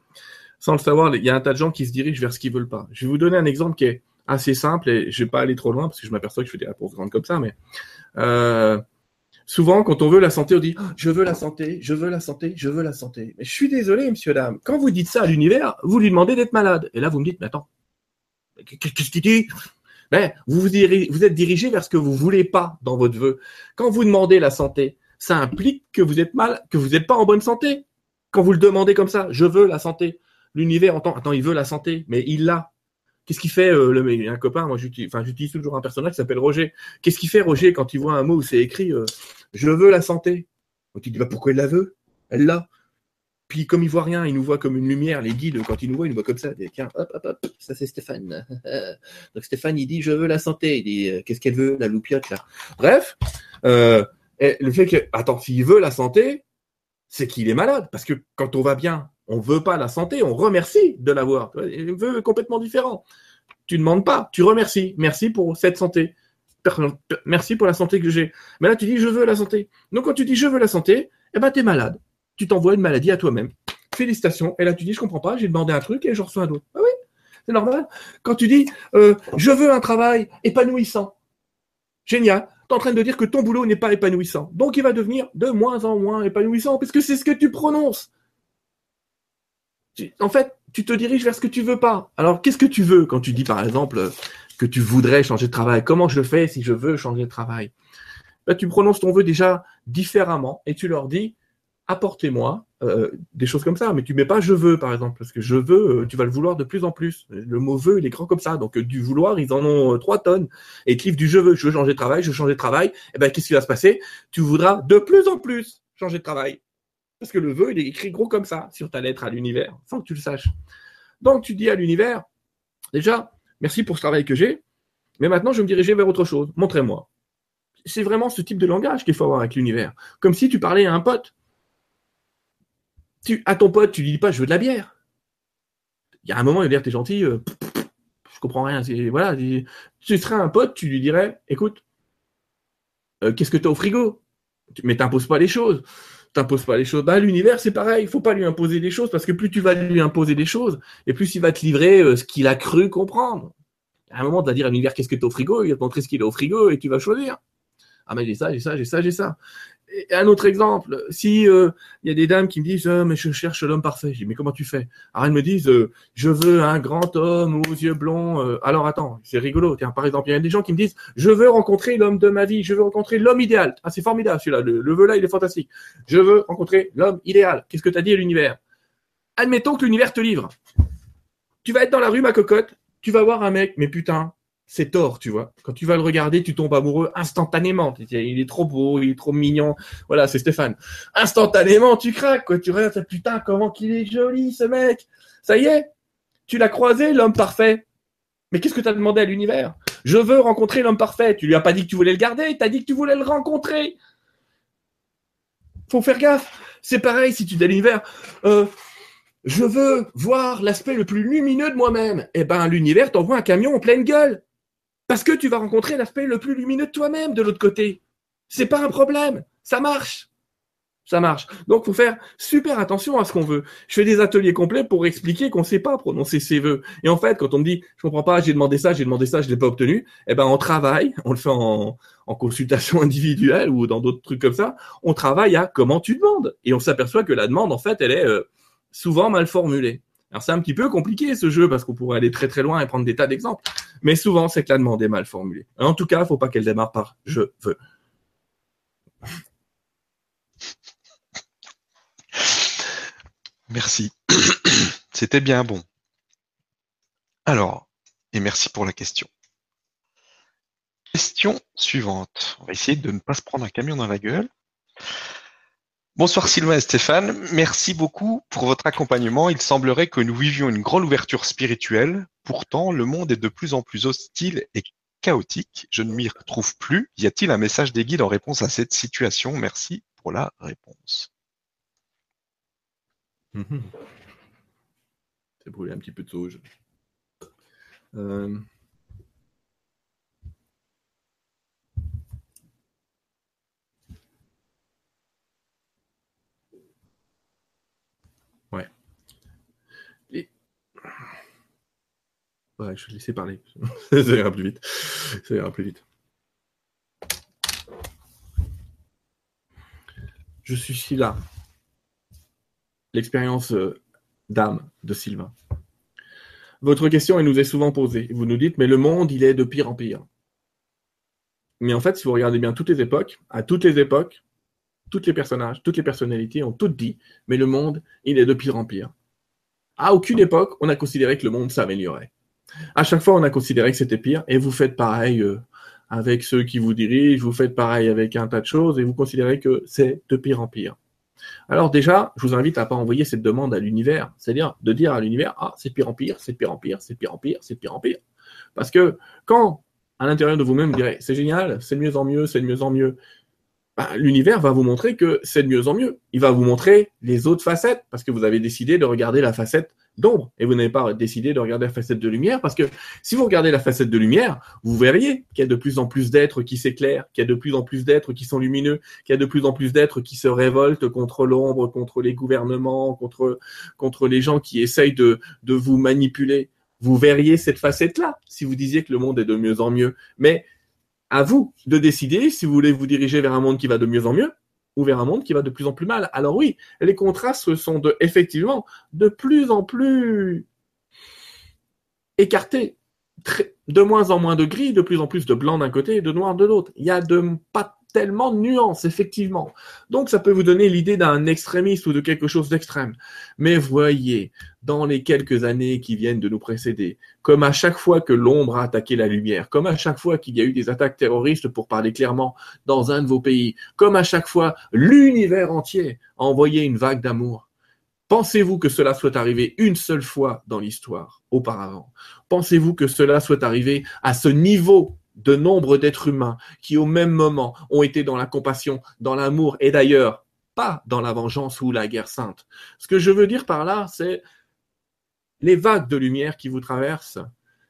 sans le savoir, il y a un tas de gens qui se dirigent vers ce qu'ils veulent pas. Je vais vous donner un exemple qui est assez simple et je vais pas aller trop loin parce que je m'aperçois que je fais des réponses grandes comme ça, mais euh, souvent quand on veut la santé, on dit je veux la santé, je veux la santé, je veux la santé. Mais je suis désolé, monsieur dame. Quand vous dites ça à l'univers, vous lui demandez d'être malade. Et là, vous me dites mais attends, qu'est-ce qu'il dit ben, vous, vous, êtes dirigé vers ce que vous voulez pas dans votre vœu. Quand vous demandez la santé, ça implique que vous êtes mal, que vous n'êtes pas en bonne santé. Quand vous le demandez comme ça, je veux la santé. L'univers entend, attends, il veut la santé, mais il l'a. Qu'est-ce qu'il fait euh, le un copain Moi, j'utilise, enfin, toujours un personnage qui s'appelle Roger. Qu'est-ce qu'il fait Roger quand il voit un mot où c'est écrit euh, "Je veux la santé"? Donc il dit bah pourquoi il la veut? Elle l'a. Puis comme il voit rien, il nous voit comme une lumière. Les guides, quand ils nous voient, ils nous voient comme ça. Tiens, ça c'est Stéphane. Donc Stéphane, il dit je veux la santé. Il dit euh, qu'est-ce qu'elle veut, la loupiote là? Bref, euh, le fait que attends, s'il veut la santé, c'est qu'il est malade. Parce que quand on va bien, on veut pas la santé, on remercie de l'avoir. Un vœu complètement différent. Tu demandes pas, tu remercies. Merci pour cette santé. Merci pour la santé que j'ai. Mais là, tu dis je veux la santé. Donc quand tu dis je veux la santé, eh ben t'es malade tu t'envoies une maladie à toi-même. Félicitations. Et là, tu dis, je comprends pas, j'ai demandé un truc et je reçois un autre. Ah oui, c'est normal. Quand tu dis, euh, je veux un travail épanouissant. Génial. Tu es en train de dire que ton boulot n'est pas épanouissant. Donc, il va devenir de moins en moins épanouissant parce que c'est ce que tu prononces. En fait, tu te diriges vers ce que tu veux pas. Alors, qu'est-ce que tu veux quand tu dis, par exemple, que tu voudrais changer de travail? Comment je fais si je veux changer de travail? Ben, Tu prononces ton vœu déjà différemment et tu leur dis, apportez-moi euh, des choses comme ça. Mais tu mets pas je veux, par exemple, parce que je veux, euh, tu vas le vouloir de plus en plus. Le mot veut, il est grand comme ça. Donc euh, du vouloir, ils en ont trois tonnes. Et te du je veux, je veux changer de travail, je veux changer de travail. Et eh ben qu'est-ce qui va se passer? Tu voudras de plus en plus changer de travail. Parce que le vœu, il est écrit gros comme ça sur ta lettre à l'univers, sans que tu le saches. Donc tu dis à l'univers, déjà, merci pour ce travail que j'ai, mais maintenant je vais me diriger vers autre chose. Montrez-moi. C'est vraiment ce type de langage qu'il faut avoir avec l'univers. Comme si tu parlais à un pote tu, à ton pote, tu lui dis pas je veux de la bière. Il y a un moment, il va dire t'es gentil, euh, je comprends rien. Voilà, tu serais un pote, tu lui dirais écoute, euh, qu'est-ce que tu as au frigo? Mais t'imposes pas les choses. T'imposes pas les choses. Bah, l'univers, c'est pareil. Il faut pas lui imposer des choses parce que plus tu vas lui imposer des choses, et plus il va te livrer euh, ce qu'il a cru comprendre. À un moment, tu vas dire à l'univers qu'est-ce que tu as au frigo, il va te montrer ce qu'il a au frigo et tu vas choisir. Ah mais j'ai ça, j'ai ça, j'ai ça, j'ai ça un autre exemple, si euh, il y a des dames qui me disent oh, mais je cherche l'homme parfait, je dis mais comment tu fais? Alors elles me disent euh, je veux un grand homme aux yeux blonds. Euh. alors attends, c'est rigolo. Tiens, par exemple, il y a des gens qui me disent je veux rencontrer l'homme de ma vie, je veux rencontrer l'homme idéal. Ah c'est formidable celui-là, le, le vœu là il est fantastique. Je veux rencontrer l'homme idéal. Qu'est-ce que tu as dit à l'univers? Admettons que l'univers te livre. Tu vas être dans la rue ma cocotte, tu vas voir un mec, mais putain, c'est tort, tu vois. Quand tu vas le regarder, tu tombes amoureux instantanément. Il est trop beau, il est trop mignon. Voilà, c'est Stéphane. Instantanément, tu craques, quoi. Tu regardes, putain, comment qu'il est joli, ce mec. Ça y est. Tu l'as croisé, l'homme parfait. Mais qu'est-ce que tu as demandé à l'univers? Je veux rencontrer l'homme parfait. Tu lui as pas dit que tu voulais le garder, tu as dit que tu voulais le rencontrer. Faut faire gaffe. C'est pareil si tu dis à l'univers, euh, je veux voir l'aspect le plus lumineux de moi-même. Eh ben, l'univers t'envoie un camion en pleine gueule. Parce que tu vas rencontrer l'aspect le plus lumineux de toi-même de l'autre côté. C'est pas un problème. Ça marche. Ça marche. Donc, faut faire super attention à ce qu'on veut. Je fais des ateliers complets pour expliquer qu'on sait pas prononcer ses vœux. Et en fait, quand on me dit, je comprends pas, j'ai demandé ça, j'ai demandé ça, je l'ai pas obtenu, eh ben, on travaille, on le fait en, en consultation individuelle ou dans d'autres trucs comme ça. On travaille à comment tu demandes. Et on s'aperçoit que la demande, en fait, elle est euh, souvent mal formulée. Alors c'est un petit peu compliqué ce jeu parce qu'on pourrait aller très très loin et prendre des tas d'exemples. Mais souvent c'est que la demande est mal formulée. En tout cas, il faut pas qu'elle démarre par je veux. Merci. C'était bien bon. Alors, et merci pour la question. Question suivante. On va essayer de ne pas se prendre un camion dans la gueule. Bonsoir Sylvain et Stéphane, merci beaucoup pour votre accompagnement. Il semblerait que nous vivions une grande ouverture spirituelle. Pourtant, le monde est de plus en plus hostile et chaotique. Je ne m'y retrouve plus. Y a-t-il un message des guides en réponse à cette situation? Merci pour la réponse. Mhm. C'est brûlé un petit peu de sauge. Euh, Je vais laisser parler. ça ira plus vite. Ça ira plus vite. Je suis là. L'expérience euh, d'âme de Sylvain. Votre question, elle nous est souvent posée. Vous nous dites, mais le monde, il est de pire en pire. Mais en fait, si vous regardez bien toutes les époques, à toutes les époques, toutes les personnages, toutes les personnalités ont toutes dit, mais le monde, il est de pire en pire. À aucune époque, on a considéré que le monde s'améliorait. À chaque fois, on a considéré que c'était pire, et vous faites pareil euh, avec ceux qui vous dirigent, vous faites pareil avec un tas de choses, et vous considérez que c'est de pire en pire. Alors déjà, je vous invite à pas envoyer cette demande à l'univers, c'est-à-dire de dire à l'univers, ah, c'est pire en pire, c'est pire en pire, c'est pire en pire, c'est pire en pire. Parce que quand, à l'intérieur de vous-même, vous direz, c'est génial, c'est de mieux en mieux, c'est de mieux en mieux, bah, l'univers va vous montrer que c'est de mieux en mieux. Il va vous montrer les autres facettes, parce que vous avez décidé de regarder la facette d'ombre, et vous n'avez pas décidé de regarder la facette de lumière, parce que si vous regardez la facette de lumière, vous verriez qu'il y a de plus en plus d'êtres qui s'éclairent, qu'il y a de plus en plus d'êtres qui sont lumineux, qu'il y a de plus en plus d'êtres qui se révoltent contre l'ombre, contre les gouvernements, contre, les gens qui essayent de, de vous manipuler. Vous verriez cette facette-là, si vous disiez que le monde est de mieux en mieux. Mais à vous de décider si vous voulez vous diriger vers un monde qui va de mieux en mieux ou vers un monde qui va de plus en plus mal. Alors oui, les contrastes sont de, effectivement de plus en plus écartés. de moins en moins de gris, de plus en plus de blanc d'un côté et de noir de l'autre. Il y a de pas tellement de nuances, effectivement. Donc ça peut vous donner l'idée d'un extrémiste ou de quelque chose d'extrême. Mais voyez, dans les quelques années qui viennent de nous précéder, comme à chaque fois que l'ombre a attaqué la lumière, comme à chaque fois qu'il y a eu des attaques terroristes, pour parler clairement, dans un de vos pays, comme à chaque fois l'univers entier a envoyé une vague d'amour, Pensez-vous que cela soit arrivé une seule fois dans l'histoire auparavant? Pensez-vous que cela soit arrivé à ce niveau de nombre d'êtres humains qui au même moment ont été dans la compassion, dans l'amour et d'ailleurs pas dans la vengeance ou la guerre sainte. Ce que je veux dire par là, c'est les vagues de lumière qui vous traversent,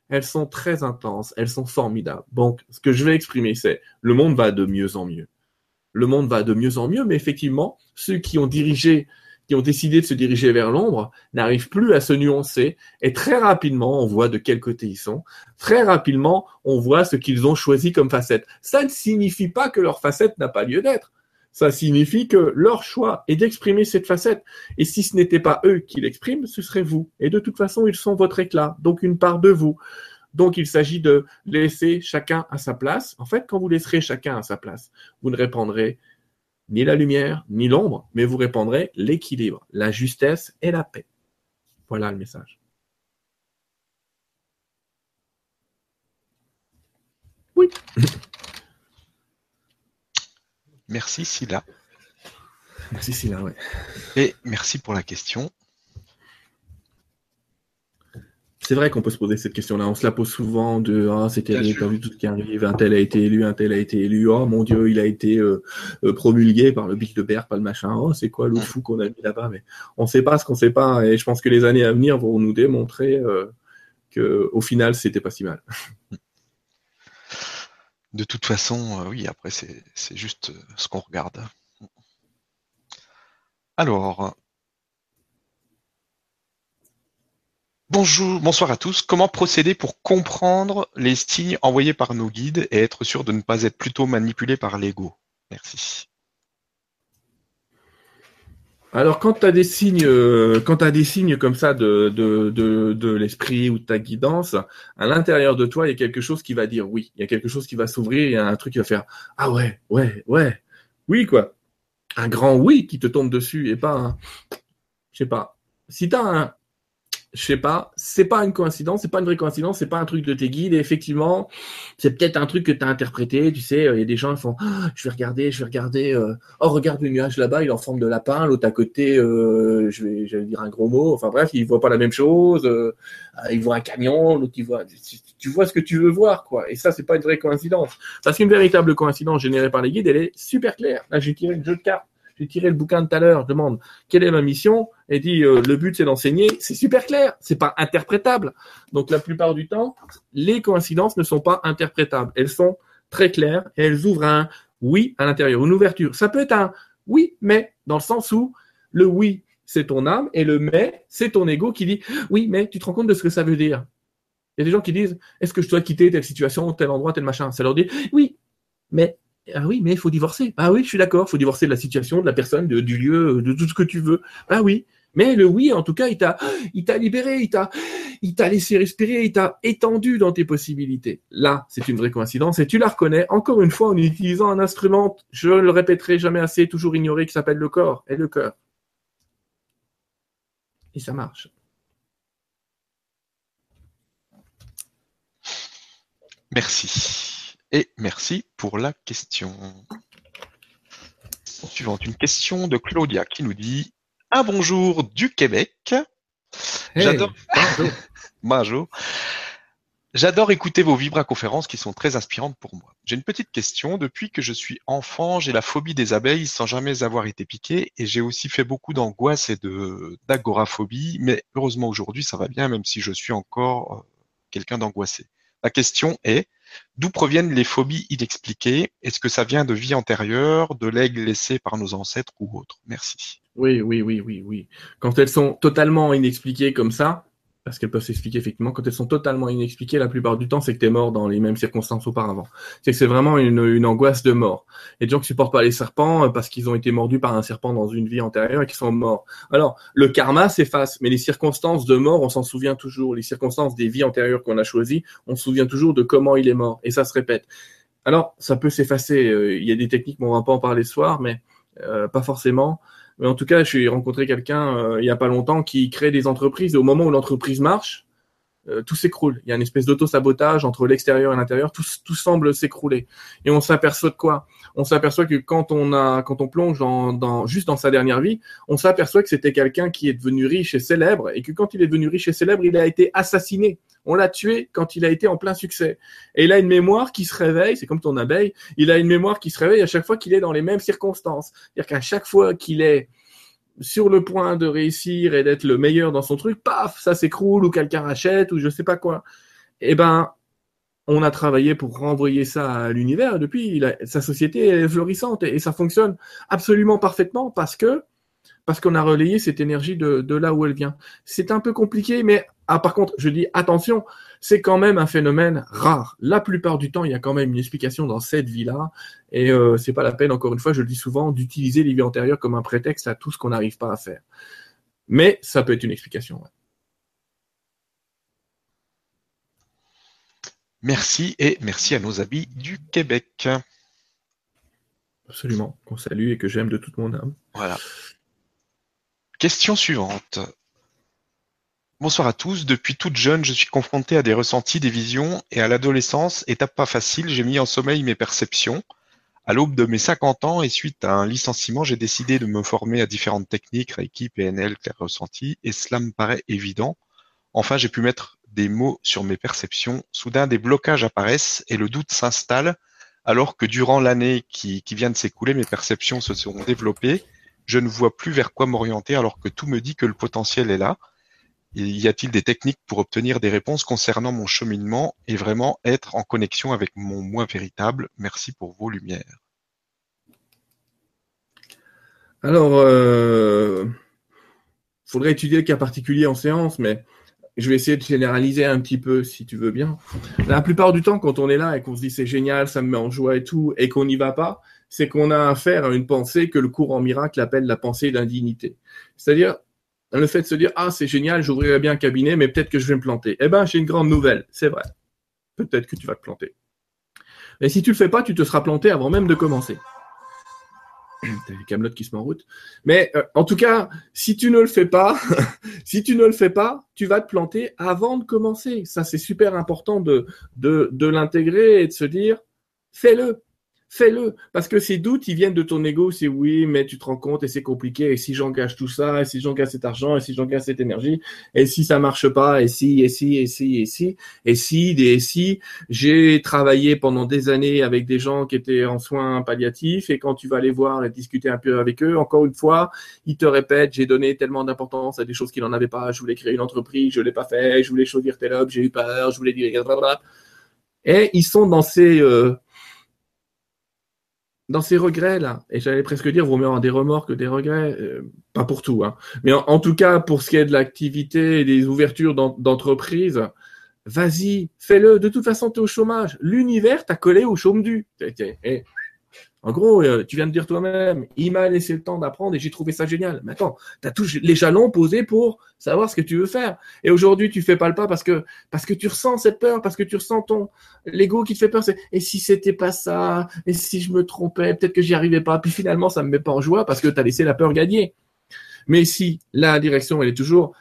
elles sont très intenses, elles sont formidables. Donc, ce que je vais exprimer, c'est le monde va de mieux en mieux. Le monde va de mieux en mieux, mais effectivement, ceux qui ont dirigé ont décidé de se diriger vers l'ombre n'arrivent plus à se nuancer et très rapidement on voit de quel côté ils sont. Très rapidement on voit ce qu'ils ont choisi comme facette. Ça ne signifie pas que leur facette n'a pas lieu d'être. Ça signifie que leur choix est d'exprimer cette facette. Et si ce n'était pas eux qui l'expriment, ce serait vous. Et de toute façon, ils sont votre éclat, donc une part de vous. Donc il s'agit de laisser chacun à sa place. En fait, quand vous laisserez chacun à sa place, vous ne répondrez ni la lumière, ni l'ombre, mais vous répondrez l'équilibre, la justesse et la paix. Voilà le message. Oui. Merci Silla. Merci Silla, oui. Et merci pour la question. C'est vrai qu'on peut se poser cette question-là. On se la pose souvent de ah c'était pas vu tout ce qui arrive, un tel a été élu, un tel a été élu. Oh mon Dieu, il a été euh, euh, promulgué par le Bilderberg, pas le machin. Oh c'est quoi le fou qu'on a mis là-bas Mais on ne sait pas ce qu'on ne sait pas. Et je pense que les années à venir vont nous démontrer euh, que au final c'était pas si mal. De toute façon, oui. Après c'est juste ce qu'on regarde. Alors, Bonjour, bonsoir à tous. Comment procéder pour comprendre les signes envoyés par nos guides et être sûr de ne pas être plutôt manipulé par l'ego? Merci. Alors, quand tu as des signes, euh, quand as des signes comme ça de, de, de, l'esprit ou de ta guidance, à l'intérieur de toi, il y a quelque chose qui va dire oui. Il y a quelque chose qui va s'ouvrir, il y a un truc qui va faire ah ouais, ouais, ouais, oui quoi. Un grand oui qui te tombe dessus et pas un, je sais pas. Si tu as un, je sais pas, c'est pas une coïncidence, c'est pas une vraie coïncidence, c'est pas un truc de tes guides. Et effectivement, c'est peut-être un truc que tu as interprété. Tu sais, il y a des gens qui font, ah, je vais regarder, je vais regarder. Euh, oh, regarde le nuage là-bas, il est en forme de lapin. L'autre à côté, euh, je vais, je dire un gros mot. Enfin bref, ils voient pas la même chose. Euh, ils voient un camion, l'autre il voit. Tu, vois ce que tu veux voir, quoi. Et ça, c'est pas une vraie coïncidence. Parce qu'une véritable coïncidence générée par les guides, elle est super claire. Là, j'ai tiré le jeu de cartes j'ai tiré le bouquin de tout à l'heure, demande quelle est ma mission, et dit euh, le but c'est d'enseigner, c'est super clair, c'est pas interprétable. Donc la plupart du temps, les coïncidences ne sont pas interprétables, elles sont très claires et elles ouvrent un oui à l'intérieur, une ouverture. Ça peut être un oui, mais dans le sens où le oui c'est ton âme et le mais c'est ton ego qui dit oui, mais tu te rends compte de ce que ça veut dire? Il y a des gens qui disent Est-ce que je dois quitter telle situation, tel endroit, tel machin? Ça leur dit Oui, mais ah oui, mais il faut divorcer. Ah oui, je suis d'accord, il faut divorcer de la situation, de la personne, du lieu, de tout ce que tu veux. Ah oui. Mais le oui, en tout cas, il t'a, il t'a libéré, il t'a, il t'a laissé respirer, il t'a étendu dans tes possibilités. Là, c'est une vraie coïncidence et tu la reconnais encore une fois en utilisant un instrument, je ne le répéterai jamais assez, toujours ignoré, qui s'appelle le corps et le cœur. Et ça marche. Merci. Et merci pour la question. Suivante, une question de Claudia qui nous dit Un bonjour du Québec. J'adore. bonjour. J'adore écouter vos vibra-conférences qui sont très inspirantes pour moi. J'ai une petite question. Depuis que je suis enfant, j'ai la phobie des abeilles sans jamais avoir été piqué et j'ai aussi fait beaucoup d'angoisse et de d'agoraphobie. Mais heureusement aujourd'hui, ça va bien, même si je suis encore euh, quelqu'un d'angoissé. La question est, d'où proviennent les phobies inexpliquées? Est-ce que ça vient de vie antérieure, de legs laissés par nos ancêtres ou autres? Merci. Oui, oui, oui, oui, oui. Quand elles sont totalement inexpliquées comme ça, parce qu'elles peuvent s'expliquer effectivement. Quand elles sont totalement inexpliquées, la plupart du temps, c'est que tu es mort dans les mêmes circonstances auparavant. C'est que c'est vraiment une, angoisse de mort. Et des gens qui supportent pas les serpents euh, parce qu'ils ont été mordus par un serpent dans une vie antérieure et qui sont morts. Alors, le karma s'efface, mais les circonstances de mort, on s'en souvient toujours. Les circonstances des vies antérieures qu'on a choisies, on se souvient toujours de comment il est mort. Et ça se répète. Alors, ça peut s'effacer. Euh, il y a des techniques, mais on va pas en parler ce soir, mais euh, pas forcément. En tout cas, j'ai rencontré quelqu'un euh, il n'y a pas longtemps qui crée des entreprises et au moment où l'entreprise marche, euh, tout s'écroule. Il y a une espèce d'auto-sabotage entre l'extérieur et l'intérieur, tout, tout semble s'écrouler. Et on s'aperçoit de quoi? On s'aperçoit que quand on a, quand on plonge dans, juste dans sa dernière vie, on s'aperçoit que c'était quelqu'un qui est devenu riche et célèbre, et que quand il est devenu riche et célèbre, il a été assassiné. On l'a tué quand il a été en plein succès. Et il a une mémoire qui se réveille, c'est comme ton abeille, il a une mémoire qui se réveille à chaque fois qu'il est dans les mêmes circonstances. C'est-à-dire qu'à chaque fois qu'il est sur le point de réussir et d'être le meilleur dans son truc, paf, ça s'écroule ou quelqu'un rachète ou je sais pas quoi. Eh ben, on a travaillé pour renvoyer ça à l'univers. Depuis, sa société est florissante et, ça fonctionne absolument parfaitement parce que parce qu'on a relayé cette énergie de, de là où elle vient. C'est un peu compliqué, mais ah, par contre, je dis attention, c'est quand même un phénomène rare. La plupart du temps, il y a quand même une explication dans cette vie-là, et euh, c'est pas la peine, encore une fois, je le dis souvent, d'utiliser les vies antérieures comme un prétexte à tout ce qu'on n'arrive pas à faire. Mais ça peut être une explication. Merci et merci à nos amis du Québec. Absolument, qu'on salue et que j'aime de toute mon âme. Voilà. Question suivante. Bonsoir à tous. Depuis toute jeune, je suis confronté à des ressentis, des visions, et à l'adolescence, étape pas facile, j'ai mis en sommeil mes perceptions. À l'aube de mes 50 ans et suite à un licenciement, j'ai décidé de me former à différentes techniques, Reiki, PNL, clair ressenti, et cela me paraît évident. Enfin, j'ai pu mettre des mots sur mes perceptions. Soudain, des blocages apparaissent et le doute s'installe, alors que durant l'année qui vient de s'écouler, mes perceptions se sont développées. Je ne vois plus vers quoi m'orienter alors que tout me dit que le potentiel est là. Y a-t-il des techniques pour obtenir des réponses concernant mon cheminement et vraiment être en connexion avec mon moi véritable? Merci pour vos lumières. Alors, euh, faudrait étudier le cas particulier en séance, mais je vais essayer de généraliser un petit peu, si tu veux bien. La plupart du temps, quand on est là et qu'on se dit c'est génial, ça me met en joie et tout, et qu'on n'y va pas, c'est qu'on a affaire à une pensée que le courant miracle appelle la pensée d'indignité. C'est-à-dire, le fait de se dire ah c'est génial, j'ouvrirai bien un cabinet, mais peut-être que je vais me planter. Eh ben j'ai une grande nouvelle, c'est vrai. Peut-être que tu vas te planter. Et si tu le fais pas, tu te seras planté avant même de commencer. T'as les camelotes qui se met en route. Mais euh, en tout cas, si tu ne le fais pas, si tu ne le fais pas, tu vas te planter avant de commencer. Ça, c'est super important de, de, de l'intégrer et de se dire, fais-le fais-le. Parce que ces doutes, ils viennent de ton ego, c'est oui, mais tu te rends compte et c'est compliqué. Et si j'engage tout ça, et si j'engage cet argent, et si j'engage cette énergie, et si ça marche pas, et si, et si, et si, et si, et si, et si, j'ai travaillé pendant des années avec des gens qui étaient en soins palliatifs, et quand tu vas les voir et discuter un peu avec eux, encore une fois, ils te répètent, j'ai donné tellement d'importance à des choses qui n'en avaient pas, je voulais créer une entreprise, je l'ai pas fait, je voulais choisir tel homme, j'ai eu peur, je voulais dire, et ils sont dans ces, euh, dans ces regrets-là, et j'allais presque dire, vaut mieux des remords que des regrets, euh, pas pour tout, hein. mais en, tout cas, pour ce qui est de l'activité et des ouvertures d'entreprise, Vas-y, fais-le. De toute façon, tu au chômage. L'univers t'a collé au chaume du. En gros, euh, tu viens de dire toi-même, il m'a laissé le temps d'apprendre et j'ai trouvé ça génial. Mais attends, tu as tous les jalons posés pour savoir ce que tu veux faire. Et aujourd'hui, tu fais pas le pas parce que parce que tu ressens cette peur, parce que tu ressens ton l'ego qui te fait peur. Et si c'était pas ça, et si je me trompais, peut-être que j'y arrivais pas. Puis finalement, ça me met pas en joie parce que tu as laissé la peur gagner. Mais si la direction, elle est toujours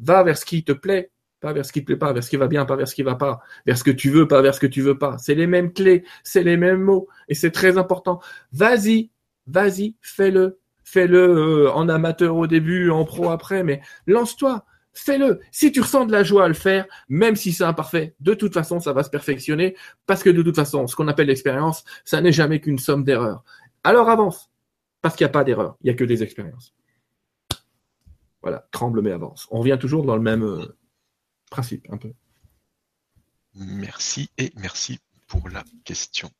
va vers ce qui te plaît, pas vers ce qui te plaît pas, vers ce qui va bien, pas vers ce qui va pas, vers ce que tu veux, pas vers ce que tu veux pas. C'est les mêmes clés, c'est les mêmes mots, et c'est très important. Vas-y, vas-y, fais-le, fais-le euh, en amateur au début, en pro après, mais lance-toi, fais-le. Si tu ressens de la joie à le faire, même si c'est imparfait, de toute façon, ça va se perfectionner, parce que de toute façon, ce qu'on appelle l'expérience, ça n'est jamais qu'une somme d'erreurs. Alors avance, parce qu'il n'y a pas d'erreur, il n'y a que des expériences. Voilà, tremble mais avance. On revient toujours dans le même, euh, principe, un peu. Merci et merci pour la question.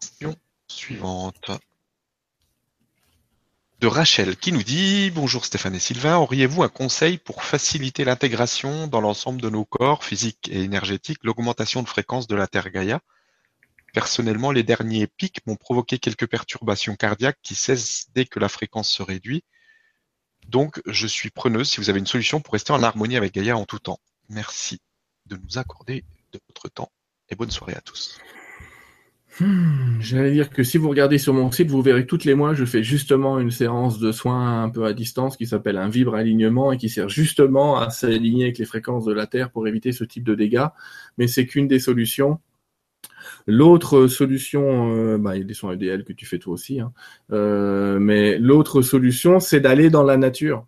Question suivante. De Rachel qui nous dit Bonjour Stéphane et Sylvain, auriez-vous un conseil pour faciliter l'intégration dans l'ensemble de nos corps physiques et énergétiques, l'augmentation de fréquence de la Terre Gaïa? Personnellement, les derniers pics m'ont provoqué quelques perturbations cardiaques qui cessent dès que la fréquence se réduit donc, je suis preneuse si vous avez une solution pour rester en harmonie avec Gaïa en tout temps. Merci de nous accorder de votre temps et bonne soirée à tous. Hmm, j'allais dire que si vous regardez sur mon site, vous verrez toutes les mois, je fais justement une séance de soins un peu à distance qui s'appelle un vibre alignement et qui sert justement à s'aligner avec les fréquences de la Terre pour éviter ce type de dégâts. Mais c'est qu'une des solutions. L'autre solution, euh, bah, il y a des soins EDL que tu fais toi aussi, hein. euh, mais l'autre solution, c'est d'aller dans la nature.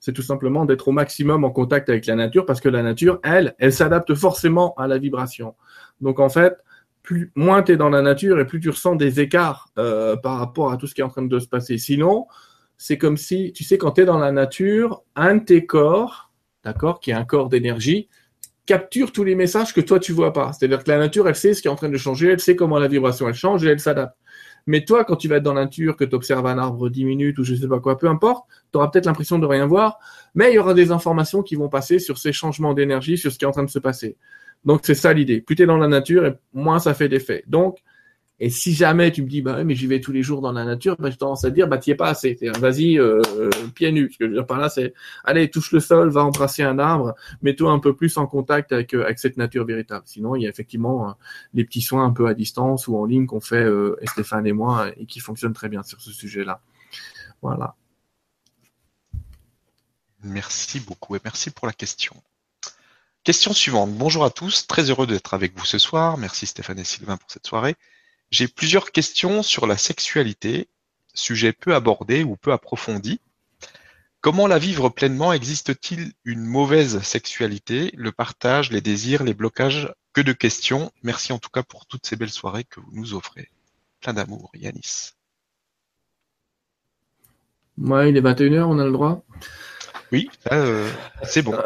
C'est tout simplement d'être au maximum en contact avec la nature parce que la nature, elle, elle s'adapte forcément à la vibration. Donc en fait, plus, moins tu es dans la nature et plus tu ressens des écarts euh, par rapport à tout ce qui est en train de se passer. Sinon, c'est comme si, tu sais, quand tu es dans la nature, un de tes corps, d'accord, qui est un corps d'énergie, capture tous les messages que toi tu vois pas. C'est-à-dire que la nature, elle sait ce qui est en train de changer, elle sait comment la vibration elle change et elle s'adapte. Mais toi, quand tu vas être dans la nature, que tu observes un arbre 10 minutes ou je sais pas quoi, peu importe, tu auras peut-être l'impression de rien voir, mais il y aura des informations qui vont passer sur ces changements d'énergie, sur ce qui est en train de se passer. Donc c'est ça l'idée. Plus tu es dans la nature, et moins ça fait d'effet. Donc et si jamais tu me dis, bah mais j'y vais tous les jours dans la nature, bah, j'ai tendance à dire, bah t'y es pas assez. Vas-y, euh, pieds nus. Ce que je veux dire par là, c'est, allez, touche le sol, va embrasser un arbre, mets-toi un peu plus en contact avec, euh, cette nature véritable. Sinon, il y a effectivement euh, les petits soins un peu à distance ou en ligne qu'on fait Stéphane et moi et qui fonctionnent très bien sur ce sujet-là. Voilà. Merci beaucoup et merci pour la question. Question suivante. Bonjour à tous, très heureux d'être avec vous ce soir. Merci Stéphane et Sylvain pour cette soirée. J'ai plusieurs questions sur la sexualité, sujet peu abordé ou peu approfondi. Comment la vivre pleinement? Existe-t-il une mauvaise sexualité? Le partage, les désirs, les blocages? Que de questions. Merci en tout cas pour toutes ces belles soirées que vous nous offrez. Plein d'amour, Yanis. Ouais, il est 21h, on a le droit? Oui, euh, c'est bon.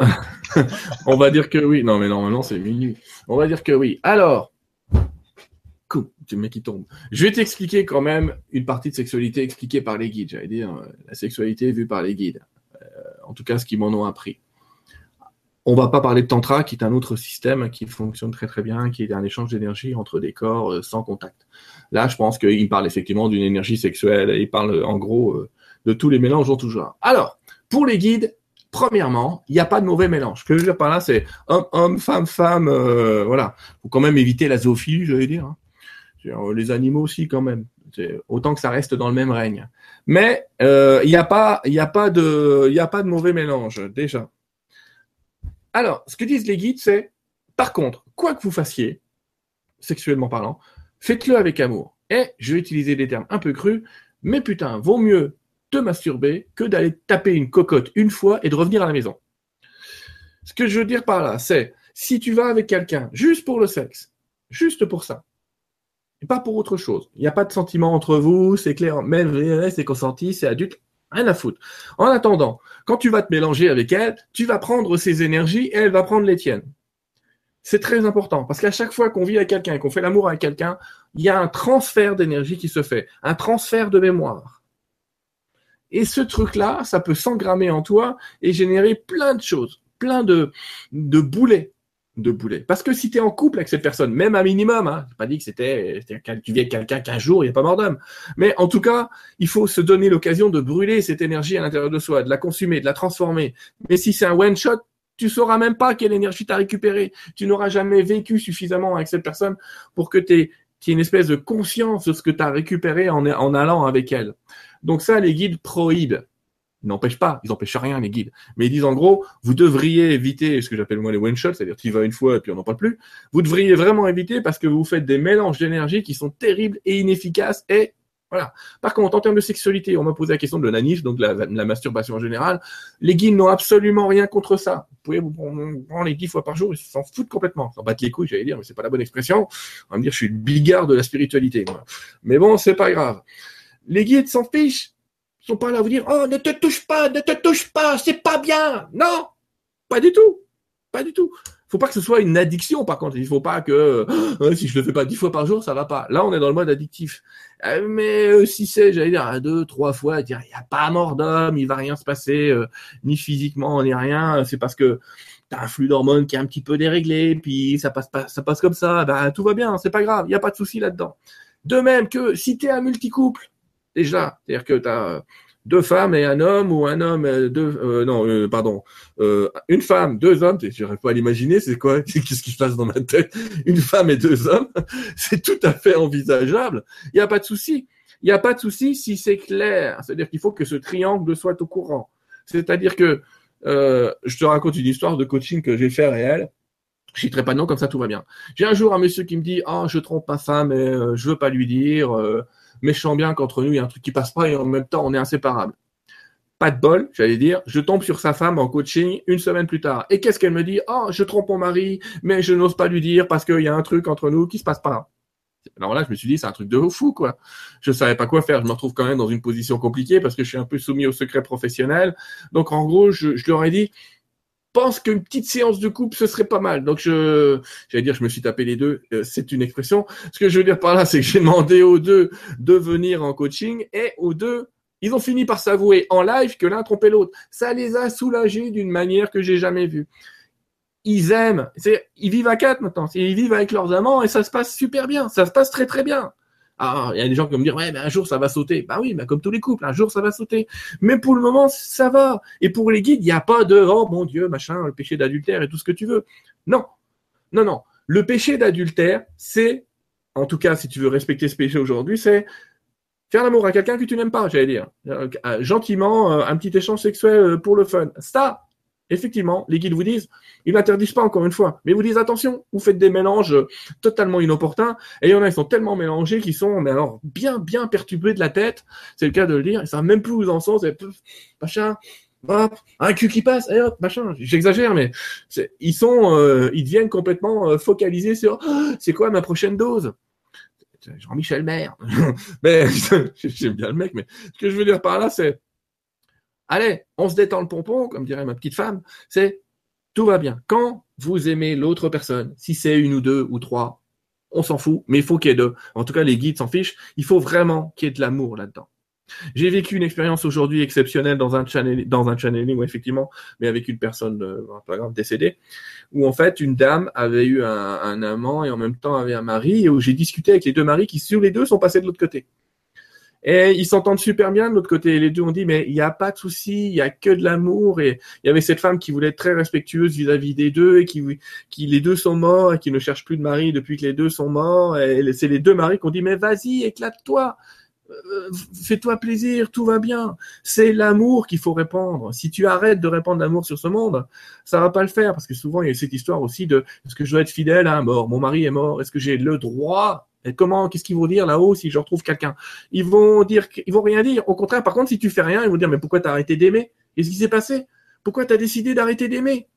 on va dire que oui. Non, mais normalement, c'est minuit. On va dire que oui. Alors, le mec qui tombe. Je vais t'expliquer quand même une partie de sexualité expliquée par les guides. J'allais dire euh, la sexualité vue par les guides. Euh, en tout cas, ce qu'ils m'en ont appris. On va pas parler de tantra, qui est un autre système qui fonctionne très très bien, qui est un échange d'énergie entre des corps euh, sans contact. Là, je pense qu'il parle effectivement d'une énergie sexuelle. il parle en gros de tous les mélanges en tout genre. Alors, pour les guides, Premièrement, il n'y a pas de mauvais mélange. Ce que je veux dire par là, c'est homme, homme, femme, femme, euh, voilà. Faut quand même éviter la zoophilie, je vais dire. Hein. Euh, les animaux aussi quand même. Autant que ça reste dans le même règne. Mais euh, il n'y a pas, il a pas de, il a pas de mauvais mélange déjà. Alors, ce que disent les guides, c'est, par contre, quoi que vous fassiez, sexuellement parlant, faites-le avec amour. Et je vais utiliser des termes un peu crus, mais putain, vaut mieux te masturber que d'aller taper une cocotte une fois et de revenir à la maison. Ce que je veux dire par là, c'est si tu vas avec quelqu'un juste pour le sexe, juste pour ça, pas pour autre chose. Il n'y a pas de sentiment entre vous, c'est clair, même c'est consenti, c'est adulte, rien à foutre. En attendant, quand tu vas te mélanger avec elle, tu vas prendre ses énergies et elle va prendre les tiennes. C'est très important parce qu'à chaque fois qu'on vit avec quelqu'un et qu'on fait l'amour avec quelqu'un, il y a un transfert d'énergie qui se fait, un transfert de mémoire. Et ce truc-là, ça peut s'engrammer en toi et générer plein de choses. plein de, de boulets de boulet. Parce que si tu es en couple avec cette personne, même un minimum, hein, pas dit que c'était tu viens quelqu'un qu'un jour, il n'y a pas mort d'homme. Mais en tout cas, il faut se donner l'occasion de brûler cette énergie à l'intérieur de soi, de la consommer, de la transformer. Mais si c'est un one shot, tu sauras même pas quelle énergie tu as récupérée. Tu n'auras jamais vécu suffisamment avec cette personne pour que tu aies, une espèce de conscience de ce que tu récupéré en allant avec elle. Donc ça, les guides prohibent. Ils n'empêchent pas, ils n'empêchent rien les guides. Mais ils disent en gros, vous devriez éviter ce que j'appelle moi les one shots, c'est-à-dire tu y vas une fois et puis on n'en parle plus. Vous devriez vraiment éviter parce que vous faites des mélanges d'énergie qui sont terribles et inefficaces et voilà. Par contre, en termes de sexualité, on m'a posé la question de l'ananisme, donc la, la, masturbation en général. Les guides n'ont absolument rien contre ça. Vous pouvez vous prendre les dix fois par jour, ils s'en foutent complètement. Ils s'en battent les couilles, j'allais dire, mais c'est pas la bonne expression. On va me dire, je suis le bigard de la spiritualité. Mais bon, c'est pas grave. Les guides s'en fichent sont pas là à vous dire Oh, ne te touche pas, ne te touche pas, c'est pas bien. Non, pas du tout. Pas du tout. Faut pas que ce soit une addiction, par contre. Il faut pas que euh, si je le fais pas dix fois par jour, ça va pas. Là, on est dans le mode addictif. Euh, mais euh, si c'est, j'allais dire, deux, trois fois, dire il y a pas mort d'homme, il va rien se passer, ni physiquement, ni rien. C'est parce que t'as un flux d'hormones qui est un petit peu déréglé, puis ça passe pas, ça passe comme ça. Ben tout va bien, c'est pas grave. Il y a pas de souci là-dedans. De même que si t'es un multicouple, déjà. C'est-à-dire que tu as deux femmes et un homme ou un homme deux euh, non euh, pardon euh, une femme deux hommes j'aurais pas à l'imaginer c'est quoi qu'est-ce qui se passe dans ma tête une femme et deux hommes c'est tout à fait envisageable. Il n'y a pas de souci. Il n'y a pas de souci si c'est clair. C'est-à-dire qu'il faut que ce triangle soit au courant. C'est-à-dire que je te raconte une histoire de coaching que j'ai fait réel je citerai pas de nom comme ça tout va bien. J'ai un jour un monsieur qui me dit ah je trompe ma femme et je veux pas lui dire méchant bien qu'entre nous, il y a un truc qui passe pas et en même temps, on est inséparables. Pas de bol, j'allais dire, je tombe sur sa femme en coaching une semaine plus tard. Et qu'est-ce qu'elle me dit? Oh, je trompe mon mari, mais je n'ose pas lui dire parce qu'il y a un truc entre nous qui se passe pas. Alors là, je me suis dit, c'est un truc de fou, quoi. Je savais pas quoi faire. Je me retrouve quand même dans une position compliquée parce que je suis un peu soumis au secret professionnel. Donc, en gros, je, je leur ai dit, pense qu'une petite séance de coupe, ce serait pas mal. Donc je, j'allais dire, je me suis tapé les deux. Euh, c'est une expression. Ce que je veux dire par là, c'est que j'ai demandé aux deux de venir en coaching et aux deux, ils ont fini par s'avouer en live que l'un trompait l'autre. Ça les a soulagés d'une manière que j'ai jamais vue. Ils aiment, ils vivent à quatre maintenant. Ils vivent avec leurs amants et ça se passe super bien. Ça se passe très très bien. Ah, il y a des gens qui vont me dire, ouais, mais un jour ça va sauter. Bah oui, mais comme tous les couples, un jour ça va sauter. Mais pour le moment, ça va. Et pour les guides, il n'y a pas de, oh mon Dieu, machin, le péché d'adultère et tout ce que tu veux. Non, non, non. Le péché d'adultère, c'est, en tout cas, si tu veux respecter ce péché aujourd'hui, c'est faire l'amour à quelqu'un que tu n'aimes pas, j'allais dire. Euh, gentiment, euh, un petit échange sexuel euh, pour le fun. Ça, effectivement, les guides vous disent, ils n'interdisent pas encore une fois, mais ils vous disent attention, vous faites des mélanges totalement inopportuns, et il y en a, ils sont tellement mélangés qu'ils sont, mais alors, bien, bien perturbés de la tête, c'est le cas de le dire, ils savent même plus où ils en sont, c'est, machin, hop, un cul qui passe, et hop, machin, j'exagère, mais ils sont, euh, ils deviennent complètement euh, focalisés sur, oh, c'est quoi ma prochaine dose? Jean-Michel Maire. mais, j'aime bien le mec, mais ce que je veux dire par là, c'est, allez, on se détend le pompon, comme dirait ma petite femme, c'est tout va bien. Quand vous aimez l'autre personne, si c'est une ou deux ou trois, on s'en fout, mais il faut qu'il y ait deux. En tout cas, les guides s'en fichent. Il faut vraiment qu'il y ait de l'amour là-dedans. J'ai vécu une expérience aujourd'hui exceptionnelle dans un channel, channeling, effectivement, mais avec une personne, euh, pas grave, décédée, où en fait une dame avait eu un amant et en même temps avait un mari, et où j'ai discuté avec les deux maris qui sur les deux sont passés de l'autre côté. Et ils s'entendent super bien de l'autre côté. Les deux ont dit, mais il n'y a pas de souci, il y a que de l'amour. Et il y avait cette femme qui voulait être très respectueuse vis-à-vis des deux et qui, qui les deux sont morts et qui ne cherche plus de mari depuis que les deux sont morts. Et c'est les deux maris qui ont dit, mais vas-y, éclate-toi. Euh, fais-toi plaisir, tout va bien. C'est l'amour qu'il faut répandre. Si tu arrêtes de répandre l'amour sur ce monde, ça va pas le faire parce que souvent il y a cette histoire aussi de est-ce que je dois être fidèle à un mort? Mon mari est mort. Est-ce que j'ai le droit et comment, qu'est-ce qu'ils vont dire là-haut si je retrouve quelqu'un? Ils vont dire, ils vont rien dire. Au contraire, par contre, si tu fais rien, ils vont dire, mais pourquoi t'as arrêté d'aimer? Qu'est-ce qui s'est passé? Pourquoi t'as décidé d'arrêter d'aimer?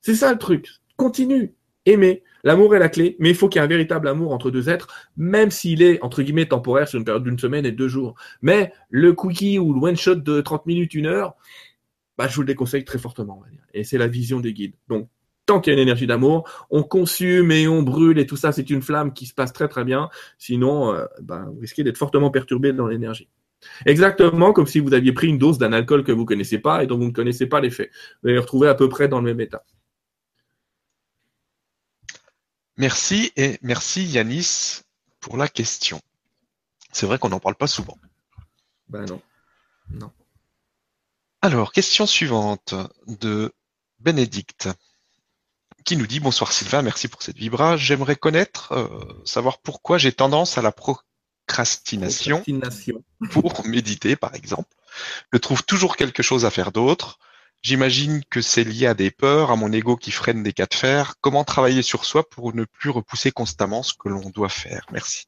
C'est ça le truc. Continue, aimer. L'amour est la clé, mais il faut qu'il y ait un véritable amour entre deux êtres, même s'il est, entre guillemets, temporaire sur une période d'une semaine et deux jours. Mais le quickie ou le one-shot de 30 minutes, une heure, bah, je vous le déconseille très fortement. Et c'est la vision des guides. Donc, tant qu'il y a une énergie d'amour, on consume et on brûle et tout ça, c'est une flamme qui se passe très très bien. Sinon, euh, ben, vous risquez d'être fortement perturbé dans l'énergie. Exactement comme si vous aviez pris une dose d'un alcool que vous ne connaissez pas et dont vous ne connaissez pas l'effet. Vous allez retrouver à peu près dans le même état. Merci et merci Yanis pour la question. C'est vrai qu'on n'en parle pas souvent. Ben non. Non. Alors, question suivante de Bénédicte qui nous dit bonsoir Sylvain, merci pour cette vibra. J'aimerais connaître, euh, savoir pourquoi j'ai tendance à la procrastination, pour méditer par exemple. Je trouve toujours quelque chose à faire d'autre. J'imagine que c'est lié à des peurs, à mon ego qui freine des cas de fer. Comment travailler sur soi pour ne plus repousser constamment ce que l'on doit faire? Merci.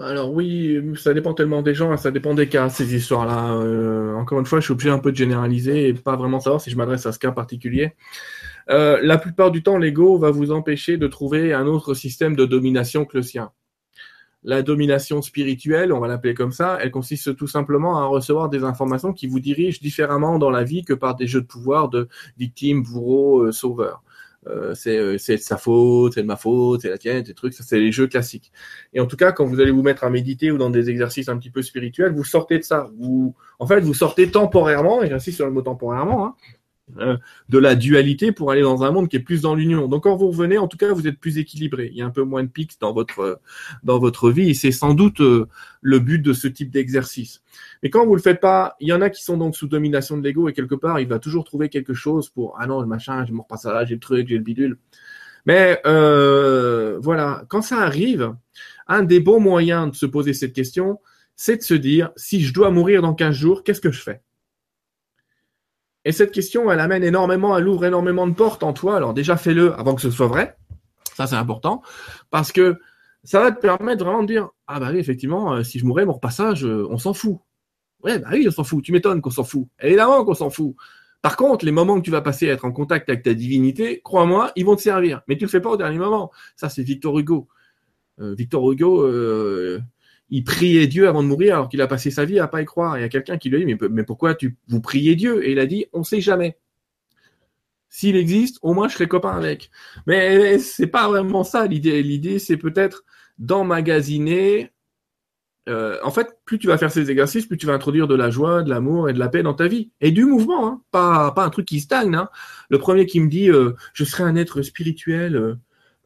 Alors oui, ça dépend tellement des gens, ça dépend des cas, ces histoires-là. Euh, encore une fois, je suis obligé un peu de généraliser et pas vraiment savoir si je m'adresse à ce cas particulier. Euh, la plupart du temps, l'ego va vous empêcher de trouver un autre système de domination que le sien. La domination spirituelle, on va l'appeler comme ça, elle consiste tout simplement à recevoir des informations qui vous dirigent différemment dans la vie que par des jeux de pouvoir de victime, bourreau, euh, sauveur. Euh, euh, c'est de sa faute, c'est de ma faute, c'est la tienne, des trucs, ça c'est les jeux classiques. Et en tout cas, quand vous allez vous mettre à méditer ou dans des exercices un petit peu spirituels, vous sortez de ça. Vous, en fait, vous sortez temporairement, et j'insiste sur le mot temporairement, hein, de la dualité pour aller dans un monde qui est plus dans l'union. Donc quand vous revenez, en tout cas, vous êtes plus équilibré. Il y a un peu moins de pics dans votre dans votre vie, c'est sans doute euh, le but de ce type d'exercice. Mais quand vous le faites pas, il y en a qui sont donc sous domination de l'ego et quelque part, il va toujours trouver quelque chose pour ah non le machin, je me repasse à là, j'ai le truc, j'ai le bidule. Mais euh, voilà, quand ça arrive, un des bons moyens de se poser cette question, c'est de se dire si je dois mourir dans 15 jours, qu'est-ce que je fais? Et cette question, elle amène énormément, elle ouvre énormément de portes en toi. Alors déjà, fais-le avant que ce soit vrai. Ça, c'est important. Parce que ça va te permettre vraiment de dire, ah bah oui, effectivement, euh, si je mourais, mon repassage, euh, on s'en fout. Ouais, bah oui, on s'en fout. Tu m'étonnes qu'on s'en fout. Évidemment qu'on s'en fout. Par contre, les moments que tu vas passer à être en contact avec ta divinité, crois-moi, ils vont te servir. Mais tu le fais pas au dernier moment. Ça, c'est Victor Hugo. Euh, Victor Hugo, il priait Dieu avant de mourir alors qu'il a passé sa vie à pas y croire. Il y a quelqu'un qui lui a dit mais, pourquoi tu vous priez Dieu? Et il a dit on sait jamais. S'il existe, au moins je serai copain avec. Mais c'est pas vraiment ça l'idée. L'idée c'est peut-être d'emmagasiner. Euh, en fait, plus tu vas faire ces exercices, plus tu vas introduire de la joie, de l'amour et de la paix dans ta vie et du mouvement, hein. pas pas un truc qui stagne. Hein. Le premier qui me dit euh, je serai un être spirituel. Euh,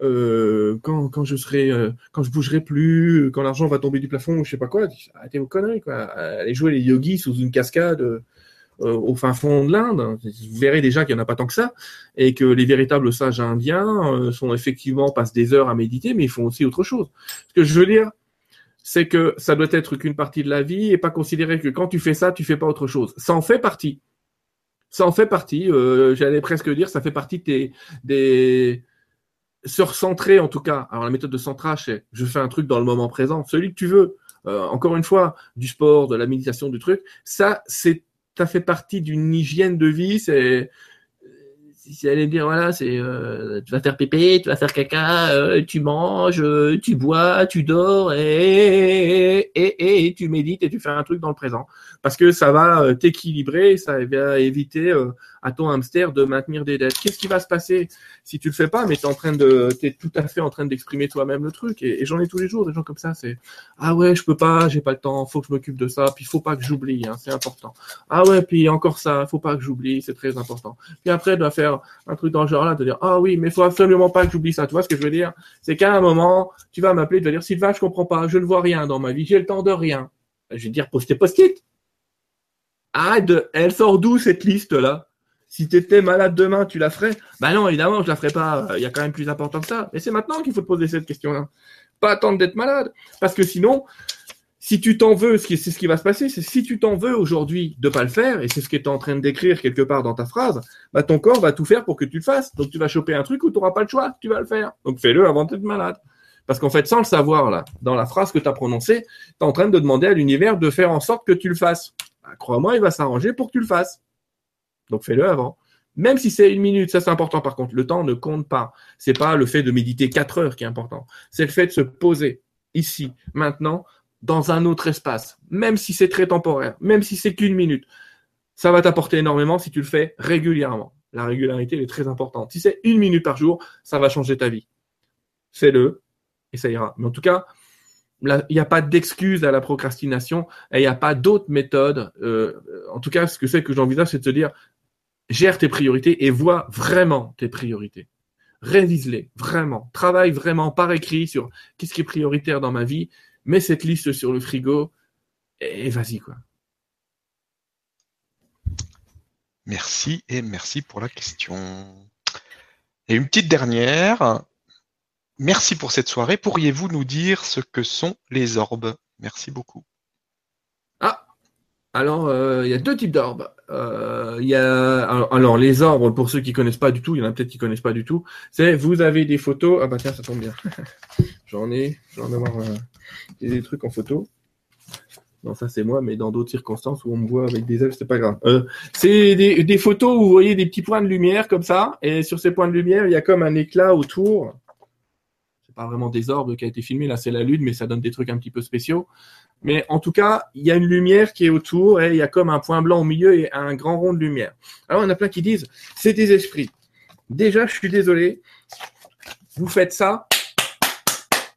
euh, quand, quand je serai, euh, quand je bougerai plus, quand l'argent va tomber du plafond, ou je sais pas quoi, arrêtez vos conneries, quoi. Allez jouer les yogis sous une cascade euh, au fin fond de l'Inde. Vous verrez déjà qu'il n'y en a pas tant que ça, et que les véritables sages indiens sont effectivement passent des heures à méditer, mais ils font aussi autre chose. Ce que je veux dire, c'est que ça doit être qu'une partie de la vie et pas considérer que quand tu fais ça, tu fais pas autre chose. Ça en fait partie. Ça en fait partie. J'allais presque dire, ça fait partie des, des se recentrer en tout cas. Alors la méthode de centrage, c'est je fais un truc dans le moment présent, celui que tu veux. Euh, encore une fois, du sport, de la méditation, du truc. Ça, c'est ça fait partie d'une hygiène de vie. C'est si elle me dire voilà, c'est euh, tu vas faire pépé, tu vas faire caca, euh, tu manges, tu bois, tu dors et, et, et, tu médites et tu fais un truc dans le présent parce que ça va t'équilibrer, ça va éviter à ton hamster de maintenir des dettes. Qu'est-ce qui va se passer si tu le fais pas, mais tu es en train de, t'es tout à fait en train d'exprimer toi-même le truc. Et, j'en ai tous les jours des gens comme ça. C'est ah ouais, je peux pas, j'ai pas le temps, faut que je m'occupe de ça. Puis faut pas que j'oublie, hein, c'est important. Ah ouais, puis encore ça, faut pas que j'oublie, c'est très important. Puis après, doit faire un truc dans le genre là, de dire ah oui, mais faut absolument pas que j'oublie ça. Tu vois ce que je veux dire? C'est qu'à un moment, tu vas m'appeler, tu vas dire Sylvain, je comprends pas, je ne vois rien dans ma vie, j'ai le temps de rien. Je vais dire poster post-it. Ah, de, elle sort d'où cette liste là si tu étais malade demain, tu la ferais? Ben non, évidemment, je la ferais pas. Il y a quand même plus important que ça. Mais c'est maintenant qu'il faut te poser cette question-là. Pas attendre d'être malade. Parce que sinon, si tu t'en veux, c'est ce qui va se passer, c'est si tu t'en veux aujourd'hui de pas le faire, et c'est ce que tu en train décrire quelque part dans ta phrase, bah ton corps va tout faire pour que tu le fasses. Donc tu vas choper un truc où tu n'auras pas le choix, tu vas le faire. Donc fais-le avant d'être malade. Parce qu'en fait, sans le savoir, là, dans la phrase que tu as prononcée, tu es en train de demander à l'univers de faire en sorte que tu le fasses. Bah, crois-moi, il va s'arranger pour que tu le fasses. Donc fais-le avant. Même si c'est une minute, ça c'est important par contre. Le temps ne compte pas. C'est pas le fait de méditer quatre heures qui est important. C'est le fait de se poser ici, maintenant, dans un autre espace. Même si c'est très temporaire, même si c'est qu'une minute. Ça va t'apporter énormément si tu le fais régulièrement. La régularité, est très importante. Si c'est une minute par jour, ça va changer ta vie. Fais-le et ça ira. Mais en tout cas, il n'y a pas d'excuse à la procrastination et il n'y a pas d'autre méthode. Euh, en tout cas, ce que c'est que j'envisage, c'est de se dire, gère tes priorités et vois vraiment tes priorités. Révise-les, vraiment. Travaille vraiment par écrit sur qu'est-ce qui est prioritaire dans ma vie. Mets cette liste sur le frigo et vas-y, quoi. Merci et merci pour la question. Et une petite dernière. Merci pour cette soirée. Pourriez-vous nous dire ce que sont les orbes? Merci beaucoup. Ah, alors euh, il y a deux types d'orbes. Euh, il y a alors, les orbes pour ceux qui connaissent pas du tout, il y en a peut-être qui connaissent pas du tout. C'est vous avez des photos. Ah bah tiens, ça tombe bien. j'en ai, j'en ai avoir euh, des trucs en photo. Non, ça c'est moi, mais dans d'autres circonstances où on me voit avec des ailes, c'est pas grave. Euh, c'est des, des, photos où vous voyez des petits points de lumière comme ça, et sur ces points de lumière, il y a comme un éclat autour. Vraiment des orbes qui a été filmé, là c'est la lune, mais ça donne des trucs un petit peu spéciaux. Mais en tout cas, il y a une lumière qui est autour, et il y a comme un point blanc au milieu et un grand rond de lumière. Alors, il y en a plein qui disent, c'est des esprits. Déjà, je suis désolé, vous faites ça,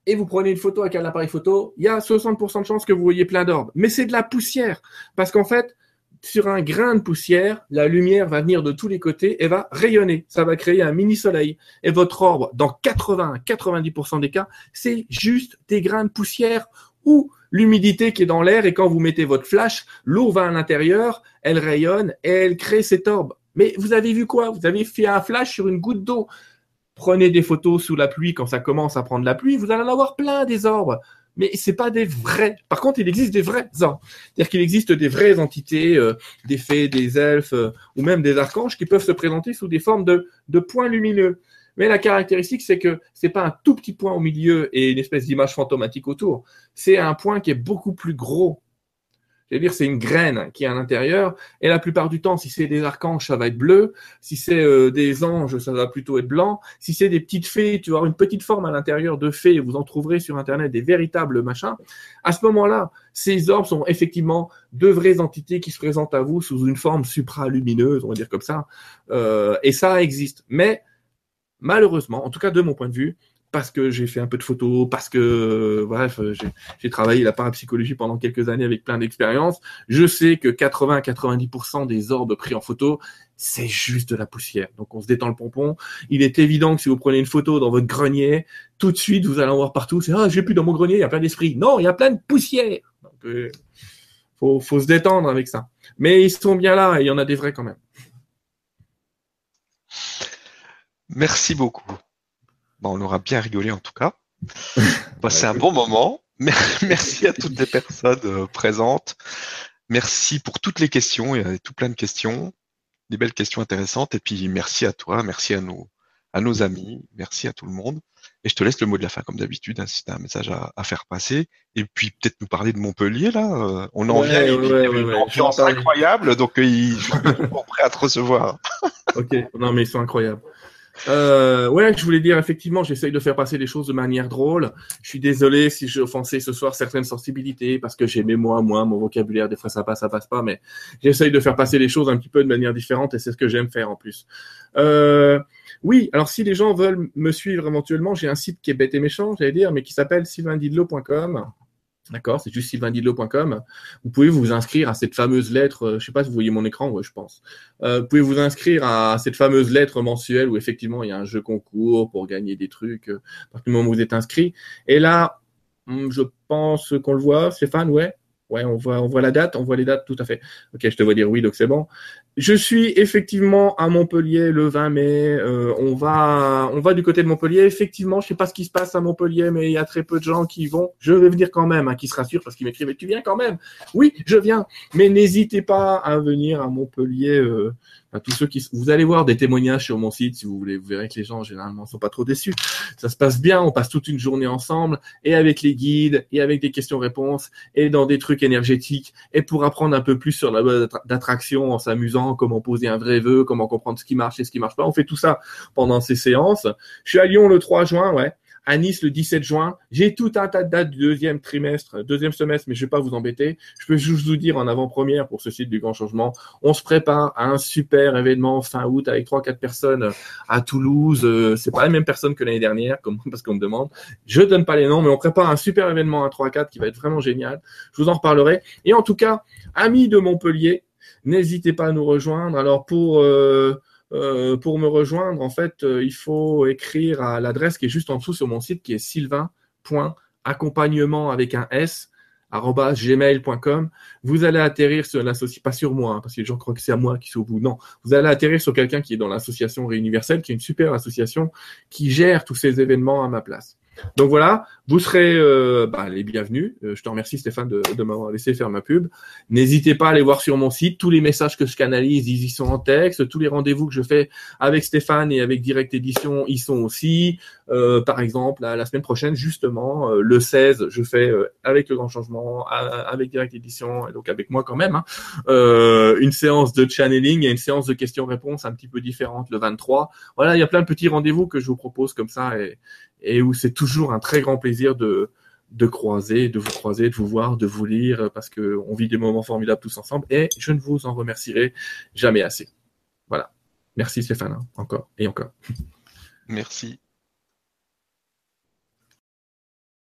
et vous prenez une photo avec un appareil photo, il y a 60% de chances que vous voyez plein d'orbes. Mais c'est de la poussière. Parce qu'en fait, sur un grain de poussière, la lumière va venir de tous les côtés et va rayonner. Ça va créer un mini soleil. Et votre orbe, dans 80-90% des cas, c'est juste des grains de poussière ou l'humidité qui est dans l'air et quand vous mettez votre flash, l'eau va à l'intérieur, elle rayonne et elle crée cet orbe. Mais vous avez vu quoi? Vous avez fait un flash sur une goutte d'eau. Prenez des photos sous la pluie quand ça commence à prendre la pluie, vous allez en avoir plein des orbes. Mais c'est pas des vrais. Par contre, il existe des vrais orbes. C'est-à-dire qu'il existe des vraies entités, euh, des fées, des elfes, euh, ou même des archanges qui peuvent se présenter sous des formes de, de points lumineux. Mais la caractéristique, c'est que c'est pas un tout petit point au milieu et une espèce d'image fantomatique autour. C'est un point qui est beaucoup plus gros c'est-à-dire, c'est une graine qui est à l'intérieur. Et la plupart du temps, si c'est des archanges, ça va être bleu. Si c'est euh, des anges, ça va plutôt être blanc. Si c'est des petites fées, tu vas avoir une petite forme à l'intérieur de fées. Vous en trouverez sur Internet des véritables machins. À ce moment-là, ces orbes sont effectivement de vraies entités qui se présentent à vous sous une forme supralumineuse, on va dire comme ça. Euh, et ça existe. Mais malheureusement, en tout cas de mon point de vue, parce que j'ai fait un peu de photos, parce que euh, bref, euh, j'ai travaillé la parapsychologie pendant quelques années avec plein d'expériences. Je sais que 80 90% des orbes pris en photo, c'est juste de la poussière. Donc on se détend le pompon. Il est évident que si vous prenez une photo dans votre grenier, tout de suite vous allez en voir partout. C'est ah j'ai plus dans mon grenier, il y a plein d'esprits. Non, il y a plein de poussière. Donc euh, faut, faut se détendre avec ça. Mais ils sont bien là et il y en a des vrais quand même. Merci beaucoup on aura bien rigolé en tout cas. C'est un bon moment. Merci à toutes les personnes euh, présentes. Merci pour toutes les questions. Il y a tout plein de questions, des belles questions intéressantes. Et puis merci à toi, merci à nos, à nos amis, merci à tout le monde. Et je te laisse le mot de la fin comme d'habitude, hein, si tu as un message à, faire passer. Et puis peut-être nous parler de Montpellier là. Euh, on en vient, il une ambiance incroyable, donc euh, ils sont prêts à te recevoir. ok, non mais ils sont incroyables. Euh, ouais, je voulais dire effectivement, j'essaye de faire passer les choses de manière drôle. Je suis désolé si j'ai offensé ce soir certaines sensibilités parce que j'ai mes mots moi, mon vocabulaire, des fois ça passe, ça passe pas, mais j'essaye de faire passer les choses un petit peu de manière différente et c'est ce que j'aime faire en plus. Euh, oui, alors si les gens veulent me suivre éventuellement, j'ai un site qui est bête et méchant, j'allais dire, mais qui s'appelle sylvaindidlo.com. D'accord, c'est juste sylvaindidlo.com. Vous pouvez vous inscrire à cette fameuse lettre, euh, je sais pas si vous voyez mon écran, ouais, je pense. Euh, vous pouvez vous inscrire à cette fameuse lettre mensuelle où effectivement il y a un jeu concours pour gagner des trucs euh, à partir du moment où vous êtes inscrit. Et là, hum, je pense qu'on le voit, Stéphane, ouais? Ouais, on voit, on voit la date, on voit les dates, tout à fait. Ok, je te vois dire oui, donc c'est bon. Je suis effectivement à Montpellier le 20 mai. Euh, on va, on va du côté de Montpellier. Effectivement, je sais pas ce qui se passe à Montpellier, mais il y a très peu de gens qui vont. Je vais venir quand même, hein, qui se rassurent parce qu'ils m'écrivent. Tu viens quand même Oui, je viens. Mais n'hésitez pas à venir à Montpellier. Euh, tous ceux qui, vous allez voir des témoignages sur mon site si vous voulez. Vous verrez que les gens généralement sont pas trop déçus. Ça se passe bien. On passe toute une journée ensemble et avec les guides et avec des questions-réponses et dans des trucs énergétiques et pour apprendre un peu plus sur la loi d'attraction en s'amusant, comment poser un vrai vœu, comment comprendre ce qui marche et ce qui marche pas. On fait tout ça pendant ces séances. Je suis à Lyon le 3 juin, ouais à Nice le 17 juin. J'ai tout un tas de dates du deuxième trimestre, deuxième semestre, mais je vais pas vous embêter. Je peux juste vous dire en avant-première pour ce site du Grand Changement, on se prépare à un super événement fin août avec trois quatre personnes à Toulouse. Euh, c'est pas la même personne que l'année dernière, parce qu'on me demande. Je donne pas les noms, mais on prépare un super événement à 3 4 qui va être vraiment génial. Je vous en reparlerai. Et en tout cas, amis de Montpellier, n'hésitez pas à nous rejoindre. Alors pour euh, euh, pour me rejoindre, en fait, euh, il faut écrire à l'adresse qui est juste en dessous sur mon site, qui est sylvain.accompagnement avec un S gmail.com, vous allez atterrir sur l'association, pas sur moi, hein, parce que les gens croient que c'est à moi qui suis au bout. Non, vous allez atterrir sur quelqu'un qui est dans l'association Réuniverselle, qui est une super association qui gère tous ces événements à ma place. Donc voilà, vous serez euh, bah, les bienvenus. Euh, je te remercie Stéphane de, m'avoir laissé faire ma pub. N'hésitez pas à aller voir sur mon site tous les messages que je canalise, ils y sont en texte. Tous les rendez-vous que je fais avec Stéphane et avec Direct Édition, ils sont aussi. Euh, par exemple, la, semaine prochaine, justement, euh, le 16, je fais avec le Grand Changement, avec Direct Édition, et donc avec moi quand même, hein, une séance de channeling et une séance de questions-réponses un petit peu différente le 23. Voilà, il y a plein de petits rendez-vous que je vous propose comme ça et, et où c'est toujours un très grand plaisir de, de croiser, de vous croiser, de vous voir, de vous lire, parce que on vit des moments formidables tous ensemble, et je ne vous en remercierai jamais assez. Voilà. Merci Stéphane, hein, encore et encore. Merci.